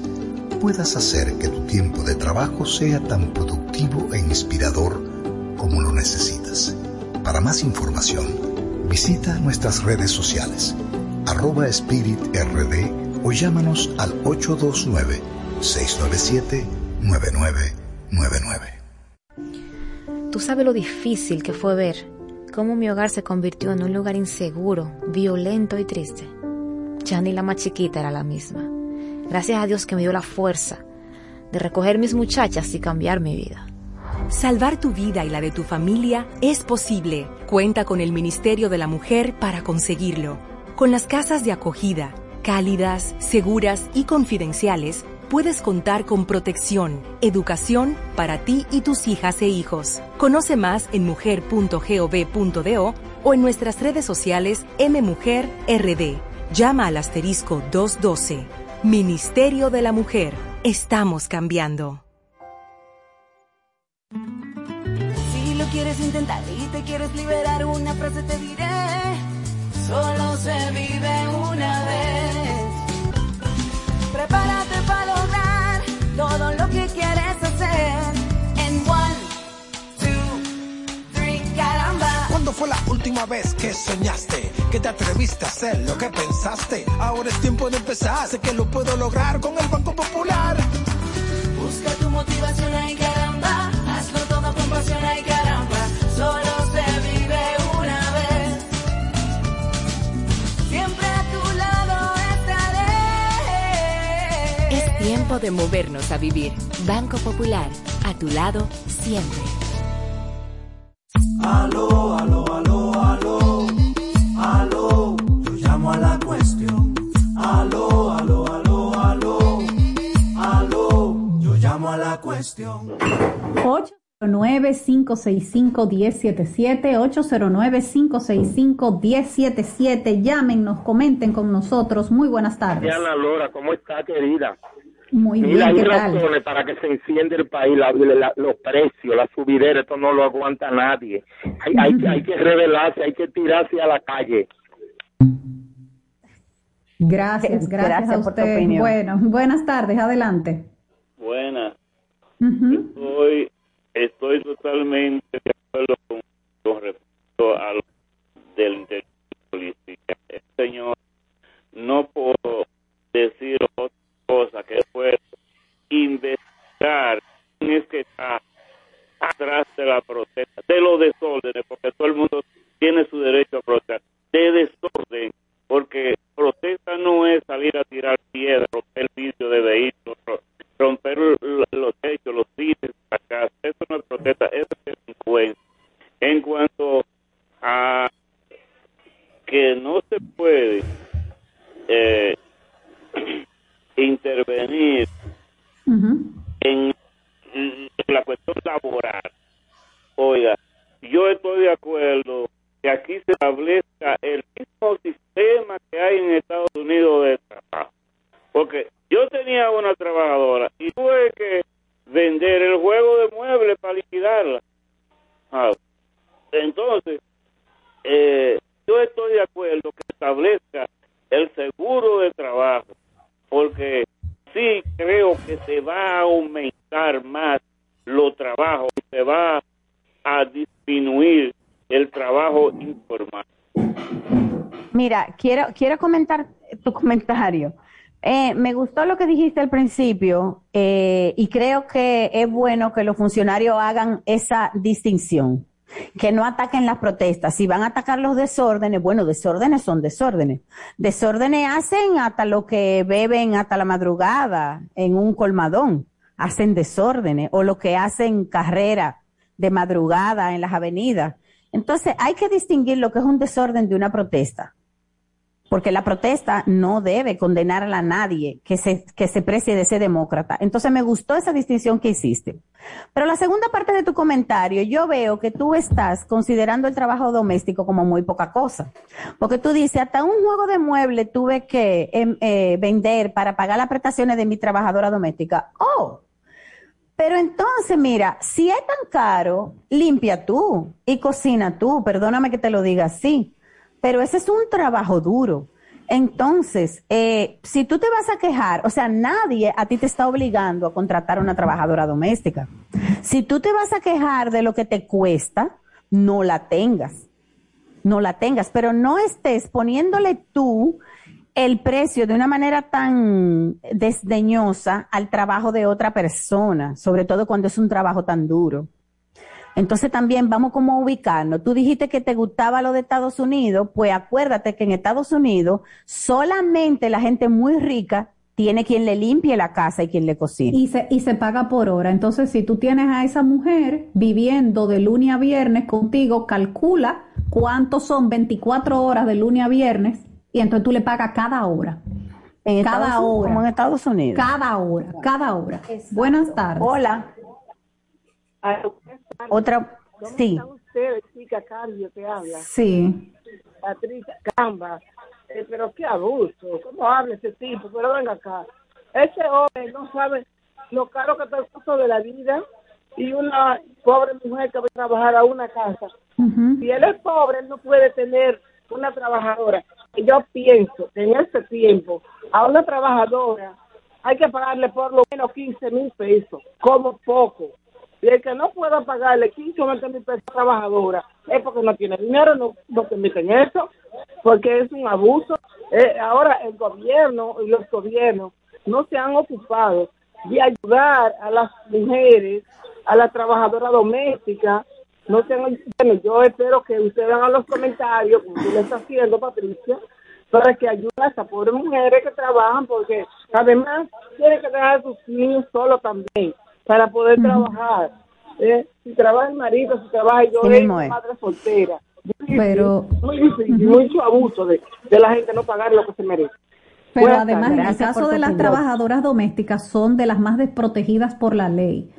S13: puedas hacer que tu tiempo de trabajo sea tan productivo e inspirador como lo necesitas. Para más información, Visita nuestras redes sociales, arroba Spirit RD o llámanos al 829-697-9999.
S14: Tú sabes lo difícil que fue ver cómo mi hogar se convirtió en un lugar inseguro, violento y triste. Ya ni la más chiquita era la misma. Gracias a Dios que me dio la fuerza de recoger mis muchachas y cambiar mi vida.
S11: Salvar tu vida y la de tu familia es posible. Cuenta con el Ministerio de la Mujer para conseguirlo. Con las casas de acogida, cálidas, seguras y confidenciales, puedes contar con protección, educación para ti y tus hijas e hijos. Conoce más en mujer.gov.do o en nuestras redes sociales MMujerRD. Llama al asterisco 212. Ministerio de la Mujer. Estamos cambiando.
S15: Si lo quieres intentar y te quieres liberar, una frase te diré. Solo se vive una vez. Prepárate para lograr todo lo que quieres hacer. En one, two, three, caramba.
S6: ¿Cuándo fue la última vez que soñaste? Que te atreviste a hacer lo que pensaste. Ahora es tiempo de empezar. Sé que lo puedo lograr con el Banco Popular.
S15: Busca tu motivación ahí, caramba caramba,
S7: tiempo de movernos a vivir. Banco Popular, a tu lado siempre.
S3: Aló, aló, aló, aló, aló, yo llamo a la cuestión. Aló, aló, aló, aló, aló, yo llamo a la cuestión.
S1: 809-565-1077, 809-565-1077. Llámenos, comenten con nosotros. Muy buenas tardes.
S16: Diana Lora, ¿cómo está, querida?
S1: Muy
S16: Mira,
S1: bien,
S16: hay razones para que se enciende el país, la- la- los precios, la subidera, esto no lo aguanta nadie. Hay, hay, hay que rebelarse, hay que tirarse a la calle.
S1: Gracias, gracias,
S2: Gracias
S1: a
S2: por tu
S1: usted.
S2: opinión.
S1: Bueno, buenas tardes, adelante.
S17: Buenas.
S1: Ujú.
S17: Estoy, estoy totalmente de acuerdo con, con respecto a lo del interior de la policía. El señor, no puedo decir otra cosa que fue investigar quién es que está atrás de la protesta, de los desórdenes, porque todo el mundo tiene su derecho a protestar, de desorden, porque protesta no es salir a tirar piedras, romper vidrio de vehículos, ro- romper los techos, los cines, la casa, eso no es protesta, eso es delincuencia. En cuanto a que no se puede eh, intervenir en la cuestión laboral. Oiga, yo estoy de acuerdo que aquí se establezca el mismo sistema que hay en Estados Unidos de trabajo. Porque yo tenía una trabajadora y tuve que vender el juego de muebles para liquidarla. Ah, Entonces, eh, yo estoy de acuerdo que establezca el seguro de trabajo, porque sí creo que se va a aumentar más los trabajos se va a disminuir el trabajo informal.
S2: Mira, quiero, quiero comentar tu comentario. Eh, me gustó lo que dijiste al principio eh, y creo que es bueno que los funcionarios hagan esa distinción, que no ataquen las protestas. Si van a atacar los desórdenes, bueno, desórdenes son desórdenes. Desórdenes hacen hasta lo que beben hasta la madrugada en un colmadón, hacen desórdenes o lo que hacen carrera de madrugada en las avenidas. Entonces hay que distinguir lo que es un desorden de una protesta porque la protesta no debe condenar a nadie que se, que se precie de ser demócrata. Entonces me gustó esa distinción que hiciste. Pero la segunda parte de tu comentario, yo veo que tú estás considerando el trabajo doméstico como muy poca cosa. Porque tú dices, hasta un juego de mueble tuve que em, eh, vender para pagar las prestaciones de mi trabajadora doméstica. Oh, pero entonces, mira, si es tan caro, limpia tú y cocina tú. Perdóname que te lo diga así. Pero ese es un trabajo duro. Entonces, eh, si tú te vas a quejar, o sea, nadie a ti te está obligando a contratar a una trabajadora doméstica. Si tú te vas a quejar de lo que te cuesta, no la tengas. No la tengas, pero no estés poniéndole tú el precio de una manera tan desdeñosa al trabajo de otra persona, sobre todo cuando es un trabajo tan duro. Entonces también vamos como a ubicarnos. Tú dijiste que te gustaba lo de Estados Unidos, pues acuérdate que en Estados Unidos solamente la gente muy rica tiene quien le limpie la casa y quien le cocine.
S1: Y se, y se paga por hora. Entonces, si tú tienes a esa mujer viviendo de lunes a viernes contigo, calcula cuántos son 24 horas de lunes a viernes y entonces tú le pagas cada hora.
S2: En
S1: cada
S2: Estados Unidos,
S1: hora.
S2: como en Estados Unidos.
S1: Cada hora, cada hora. Buenas tardes.
S2: Hola. Otra, sí.
S18: ¿Cómo están ustedes, chica Carlos, te habla?
S1: Sí.
S18: Patricia Camba. Eh, pero qué abuso. ¿Cómo habla ese tipo? Pero venga acá. Ese hombre no sabe lo caro que está el costo de la vida y una pobre mujer que va a trabajar a una casa. Si él es pobre, él no puede tener una trabajadora. Y Yo pienso que en este tiempo a una trabajadora hay que pagarle por lo menos 15 mil pesos, como poco. Y el que no pueda pagarle 15 o 20 mil pesos a trabajadora es porque no tiene dinero, no, no permiten eso, porque es un abuso. Eh, ahora el gobierno y los gobiernos no se han ocupado de ayudar a las mujeres, a las trabajadoras domésticas. No se han, bueno, yo espero que ustedes hagan los comentarios, como tú lo haciendo, Patricia, para que ayuden a esas pobres mujeres que trabajan, porque además tienen que dejar a sus niños solos también para poder trabajar. eh, si trabaja el marido, si trabaja yo, madre soltera. Difícil,
S1: Pero-
S18: Muy difícil, mucho abuso de, de la gente no pagar lo que se merece.
S1: Pero
S18: Buenas
S1: además, en el caso de las trabajadoras domésticas, son de las más desprotegidas por la ley.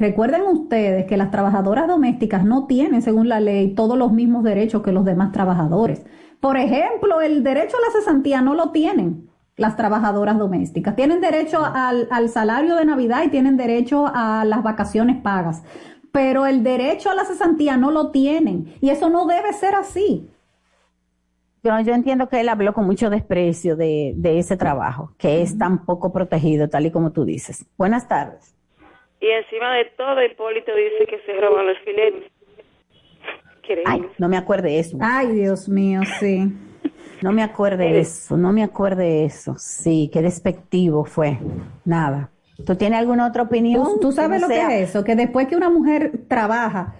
S1: Recuerden ustedes que las trabajadoras domésticas no tienen, según la ley, todos los mismos derechos que los demás trabajadores. Por ejemplo, el derecho a la cesantía no lo tienen las trabajadoras domésticas. Tienen derecho al, al salario de Navidad y tienen derecho a las vacaciones pagas. Pero el derecho a la cesantía no lo tienen. Y eso no debe ser así.
S2: Yo, yo entiendo que él habló con mucho desprecio de, de ese trabajo, que es tan poco protegido, tal y como tú dices. Buenas tardes.
S19: Y encima de todo, Hipólito dice que se roban los filetes.
S2: Ay, no me acuerde de eso.
S1: Ay, Dios mío, sí.
S2: No me acuerde de eso, no me acuerde de eso. Sí, qué despectivo fue. Nada. ¿Tú tienes alguna otra opinión?
S1: ¿Tú, tú sabes
S2: no
S1: lo
S2: sea-
S1: que es eso? Que después que una mujer trabaja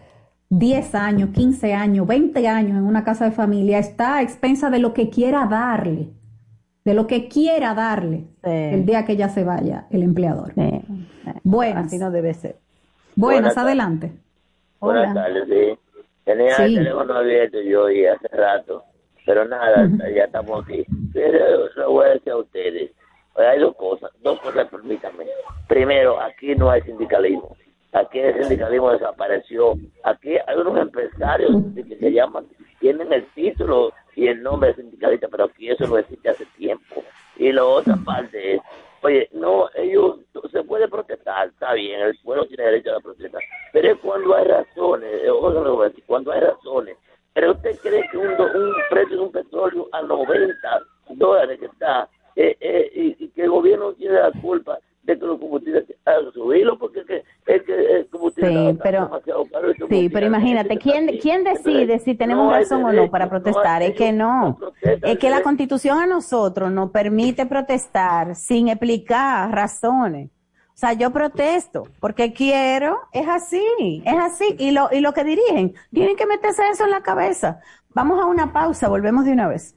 S1: 10 años, 15 años, 20 años en una casa de familia, está a expensa de lo que quiera darle, de lo que quiera darle el día que ella se vaya, el empleador. Buenas.
S2: Así no debe ser.
S1: Buenas, adelante.
S20: Buenas tardes, sí. Tenía
S1: Sí.
S20: el teléfono abierto yo y hace rato, pero nada, ya estamos aquí. Pero lo voy a decir a ustedes. Hay dos cosas, dos cosas, permítanme. Primero, aquí no hay sindicalismo. Aquí el sindicalismo desapareció. Aquí hay unos empresarios que se llaman, tienen el título y el nombre de sindicalista, pero aquí eso no existe hace tiempo. Y la otra parte es, oye, no, ellos, se puede protestar, está bien, el pueblo tiene derecho a la protesta, pero es cuando hay razones, eh, cuando hay razones. Pero usted cree que un, do- un precio de un petróleo a 90 dólares que está, eh, eh, y, y que el gobierno tiene la culpa de que los combustibles hagan subirlo porque es que, es que el combustible
S2: Sí,
S20: está
S2: pero-
S20: demasiado caro. y
S2: Sí,
S20: combustible
S2: pero imagínate, ¿quién, ¿quién decide si tenemos
S20: no
S2: razón o no para protestar? es que no. Es que la constitución a nosotros nos permite protestar sin explicar razones. O sea, yo protesto porque quiero, es así, es así. Y lo, y lo que dirigen, tienen que meterse eso en la cabeza. Vamos a una pausa, volvemos de una vez.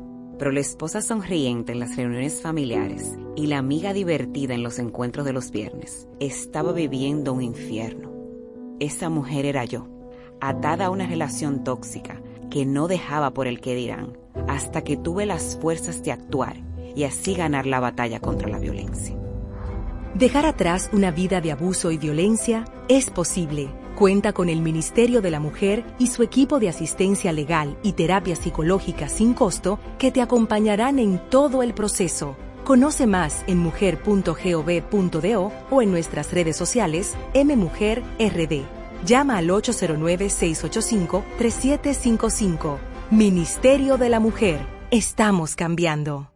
S21: pero la esposa sonriente en las reuniones familiares y la amiga divertida en los encuentros de los viernes estaba viviendo un infierno. Esa mujer era yo, atada a una relación tóxica que no dejaba por el que dirán, hasta que tuve las fuerzas de actuar y así ganar la batalla contra la violencia.
S11: Dejar atrás una vida de abuso y violencia es posible. Cuenta con el Ministerio de la Mujer y su equipo de asistencia legal y terapia psicológica sin costo que te acompañarán en todo el proceso. Conoce más en mujer.gov.do o en nuestras redes sociales mmujerrd. Llama al 809-685-3755. Ministerio de la Mujer. Estamos cambiando.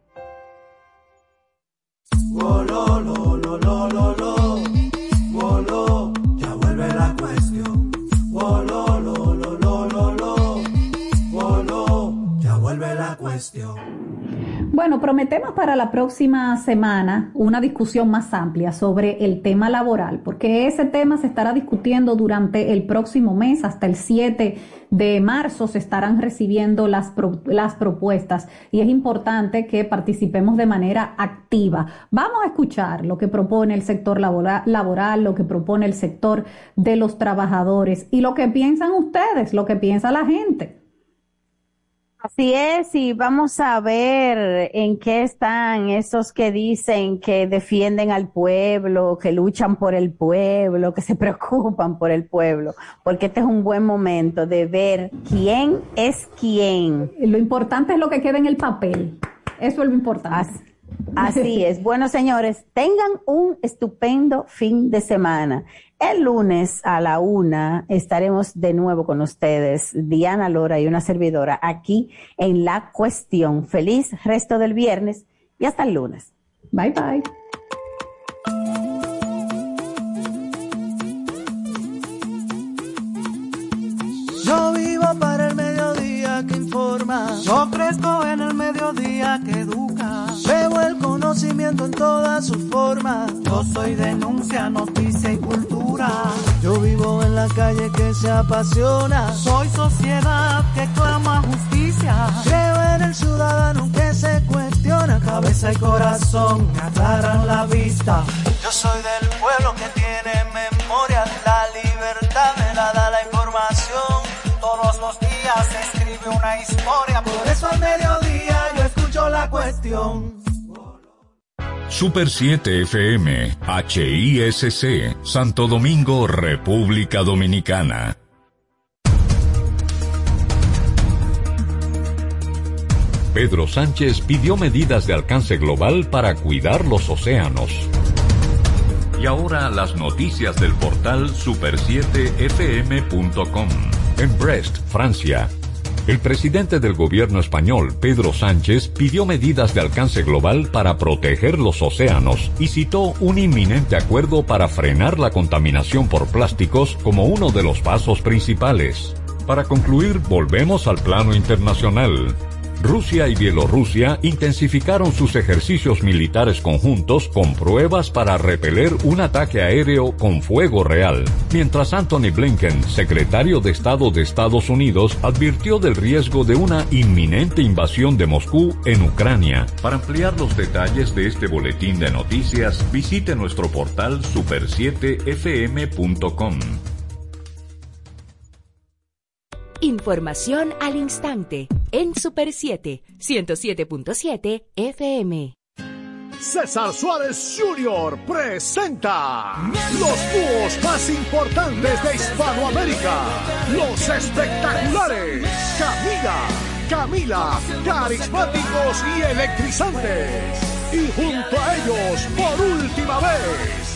S1: Bueno, prometemos para la próxima semana una discusión más amplia sobre el tema laboral, porque ese tema se estará discutiendo durante el próximo mes, hasta el 7 de marzo se estarán recibiendo las, las propuestas y es importante que participemos de manera activa. Vamos a escuchar lo que propone el sector labora- laboral, lo que propone el sector de los trabajadores y lo que piensan ustedes, lo que piensa la gente.
S2: Así es, y vamos a ver en qué están esos que dicen que defienden al pueblo, que luchan por el pueblo, que se preocupan por el pueblo, porque este es un buen momento de ver quién es quién.
S1: Lo importante es lo que queda en el papel. Eso es lo importante.
S2: Así es. Bueno, señores, tengan un estupendo fin de semana. El lunes a la una estaremos de nuevo con ustedes, Diana Lora y una servidora, aquí en La Cuestión. Feliz resto del viernes y hasta el lunes. Bye bye.
S3: Yo vivo para el mediodía que informa. Yo crezco en el mediodía que educa. Conocimiento en todas sus formas. Yo soy denuncia, noticia y cultura. Yo vivo en la calle que se apasiona. Soy sociedad que clama justicia. Creo en el ciudadano que se cuestiona. Cabeza y corazón me aclaran la vista. Yo soy del pueblo que tiene memoria. La libertad me la da la información. Todos los días se escribe una historia. Por eso al mediodía yo escucho la cuestión.
S22: Super 7 FM, HISC, Santo Domingo, República Dominicana. Pedro Sánchez pidió medidas de alcance global para cuidar los océanos. Y ahora las noticias del portal super7fm.com. En Brest, Francia. El presidente del gobierno español, Pedro Sánchez, pidió medidas de alcance global para proteger los océanos y citó un inminente acuerdo para frenar la contaminación por plásticos como uno de los pasos principales. Para concluir, volvemos al plano internacional. Rusia y Bielorrusia intensificaron sus ejercicios militares conjuntos con pruebas para repeler un ataque aéreo con fuego real, mientras Anthony Blinken, secretario de Estado de Estados Unidos, advirtió del riesgo de una inminente invasión de Moscú en Ucrania. Para ampliar los detalles de este boletín de noticias, visite nuestro portal super7fm.com.
S7: Información al instante en Super 7, 107.7 FM.
S23: César Suárez Jr. presenta los dúos más importantes de Hispanoamérica, los espectaculares Camila, Camila, carismáticos y electrizantes. Y junto a ellos, por última vez,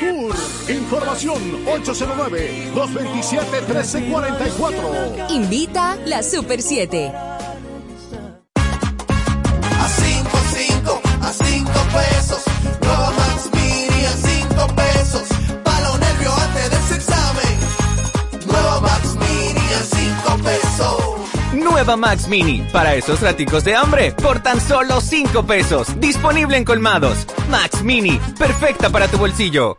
S23: tour. Información 809-227-1344.
S7: Invita la Super 7.
S3: A 5, 5, a 5 pesos. Nueva Max Mini a 5 pesos. Pa' los nervios antes de ese examen. Nueva Max Mini a 5 pesos.
S24: Nueva Max Mini, para esos raticos de hambre, por tan solo 5 pesos. Disponible en colmados. Max Mini, perfecta para tu bolsillo.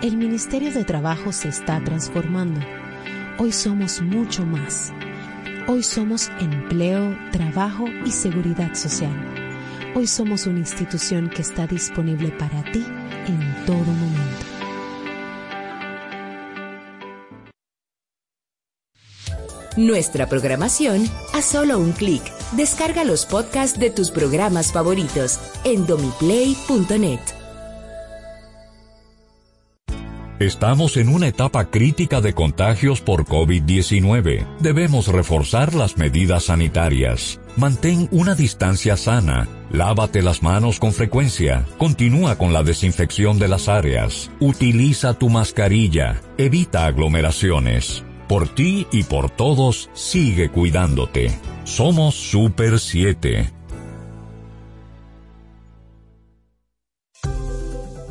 S25: El Ministerio de Trabajo se está transformando. Hoy somos mucho más. Hoy somos empleo, trabajo y seguridad social. Hoy somos una institución que está disponible para ti en todo momento.
S7: Nuestra programación a solo un clic. Descarga los podcasts de tus programas favoritos en domiplay.net.
S22: Estamos en una etapa crítica de contagios por COVID-19. Debemos reforzar las medidas sanitarias. Mantén una distancia sana. Lávate las manos con frecuencia. Continúa con la desinfección de las áreas. Utiliza tu mascarilla. Evita aglomeraciones. Por ti y por todos, sigue cuidándote. Somos Super 7.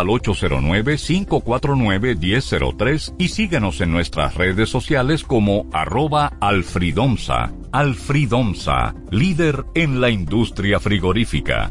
S22: al 809-549-1003 y síguenos en nuestras redes sociales como arroba alfridomsa. Alfridomsa, líder en la industria frigorífica.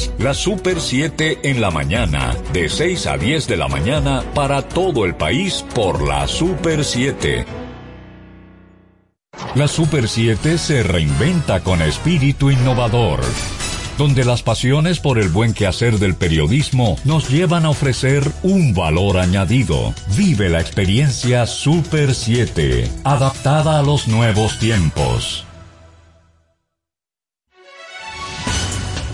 S22: La Super 7 en la mañana, de 6 a 10 de la mañana para todo el país por la Super 7. La Super 7 se reinventa con espíritu innovador, donde las pasiones por el buen quehacer del periodismo nos llevan a ofrecer un valor añadido. Vive la experiencia Super 7, adaptada a los nuevos tiempos.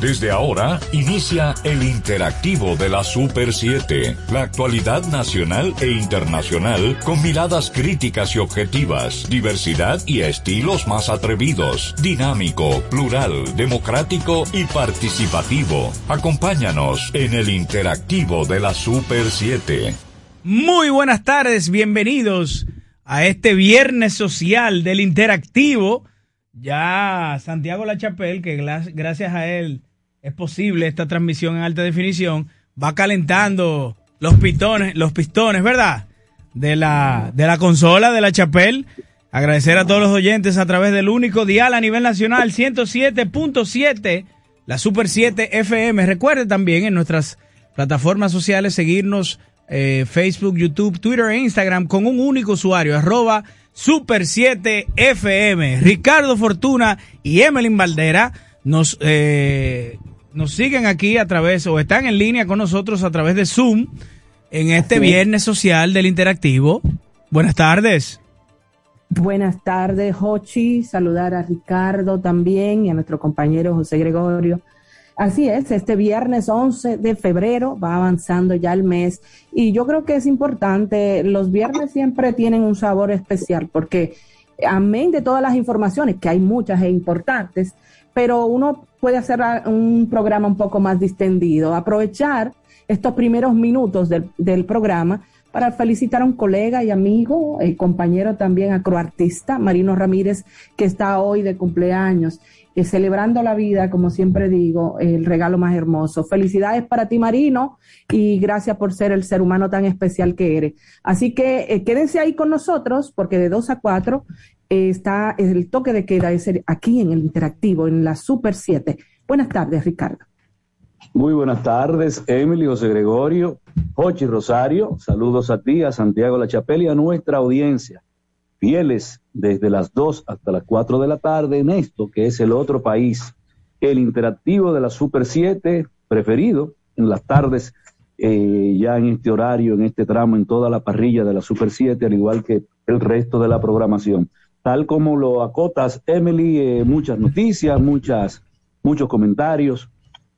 S22: Desde ahora inicia el interactivo de la Super 7, la actualidad nacional e internacional con miradas críticas y objetivas, diversidad y estilos más atrevidos, dinámico, plural, democrático y participativo. Acompáñanos en el interactivo de la Super 7.
S17: Muy buenas tardes, bienvenidos a este viernes social del interactivo. Ya Santiago La Chapelle, que gracias a él es posible esta transmisión en alta definición, va calentando los pistones, los pistones, ¿verdad? De la, de la consola de la Chapel. Agradecer a todos los oyentes a través del único dial a nivel nacional 107.7, la Super 7 FM. Recuerde también en nuestras plataformas sociales seguirnos eh, Facebook, YouTube, Twitter e Instagram con un único usuario, arroba Super 7 FM. Ricardo Fortuna y Emelyn Valdera nos eh, nos siguen aquí a través o están en línea con nosotros a través de Zoom en este viernes social del interactivo. Buenas tardes.
S26: Buenas tardes, Jochi. Saludar a Ricardo también y a nuestro compañero José Gregorio. Así es, este viernes 11 de febrero va avanzando ya el mes y yo creo que es importante, los viernes siempre tienen un sabor especial porque amén de todas las informaciones, que hay muchas e importantes, pero uno puede hacer un programa un poco más distendido, aprovechar estos primeros minutos del, programa para felicitar a un colega y amigo, el compañero también acroartista, Marino Ramírez, que está hoy de cumpleaños, eh, celebrando la vida, como siempre digo, el regalo más hermoso. Felicidades para ti, Marino, y gracias por ser el ser humano tan especial que eres. Así que eh, quédense ahí con nosotros, porque de 2 a 4 está el toque de queda es aquí en el interactivo, en la Super 7. Buenas tardes, Ricardo.
S27: Muy buenas tardes, Emily, José Gregorio, Jochi Rosario. Saludos a ti, a Santiago La Chapelle y a nuestra audiencia. Fieles desde las 2 hasta las 4 de la tarde en esto, que es el otro país, el interactivo de la Super 7, preferido en las tardes, eh, ya en este horario, en este tramo, en toda la parrilla de la Super 7, al igual que el resto de la programación tal como lo acotas, Emily, eh, muchas noticias, muchas, muchos comentarios,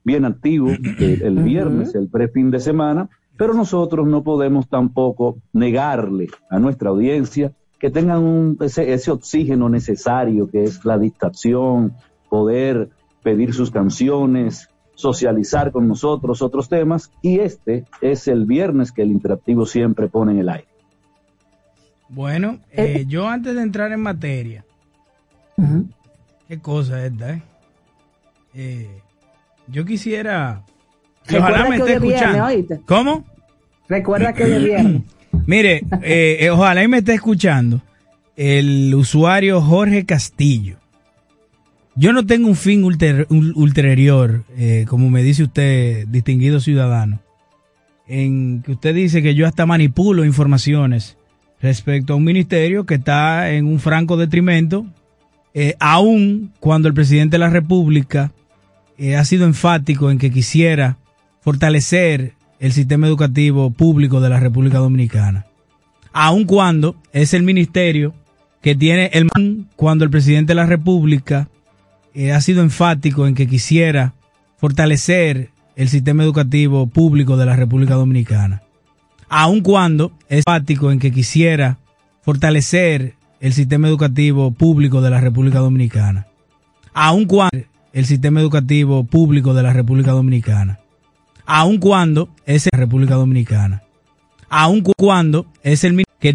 S27: bien activos el, viernes, el pre-fin de semana, pero nosotros no podemos tampoco negarle a nuestra audiencia que tengan un, ese, ese oxígeno necesario que es la distracción, poder pedir sus canciones, socializar con nosotros otros temas, y este es el viernes que el interactivo siempre pone en el aire.
S17: Bueno, eh, eh, yo antes de entrar en materia, qué cosa es esta, eh? yo quisiera
S26: ojalá me esté escuchando.
S17: ¿Cómo?
S26: Recuerda que hoy es viernes.
S17: Mire, ojalá y me esté escuchando. el usuario Jorge Castillo. Yo no tengo un fin ulter- ul- ulterior, eh, como me dice usted, distinguido ciudadano, en que usted dice que yo hasta manipulo informaciones respecto a un ministerio que está en un franco detrimento, eh, aun cuando el presidente de la República eh, ha sido enfático en que quisiera fortalecer el sistema educativo público de la República Dominicana. Aun cuando es el ministerio que tiene el cuando el presidente de la República eh, ha sido enfático en que quisiera fortalecer el sistema educativo público de la República Dominicana. Aun cuando es enfático en que quisiera fortalecer el sistema educativo público de la República Dominicana. Aun cuando el sistema educativo público de la República Dominicana. Aun cuando es la República Dominicana. Aun cu- cuando es el que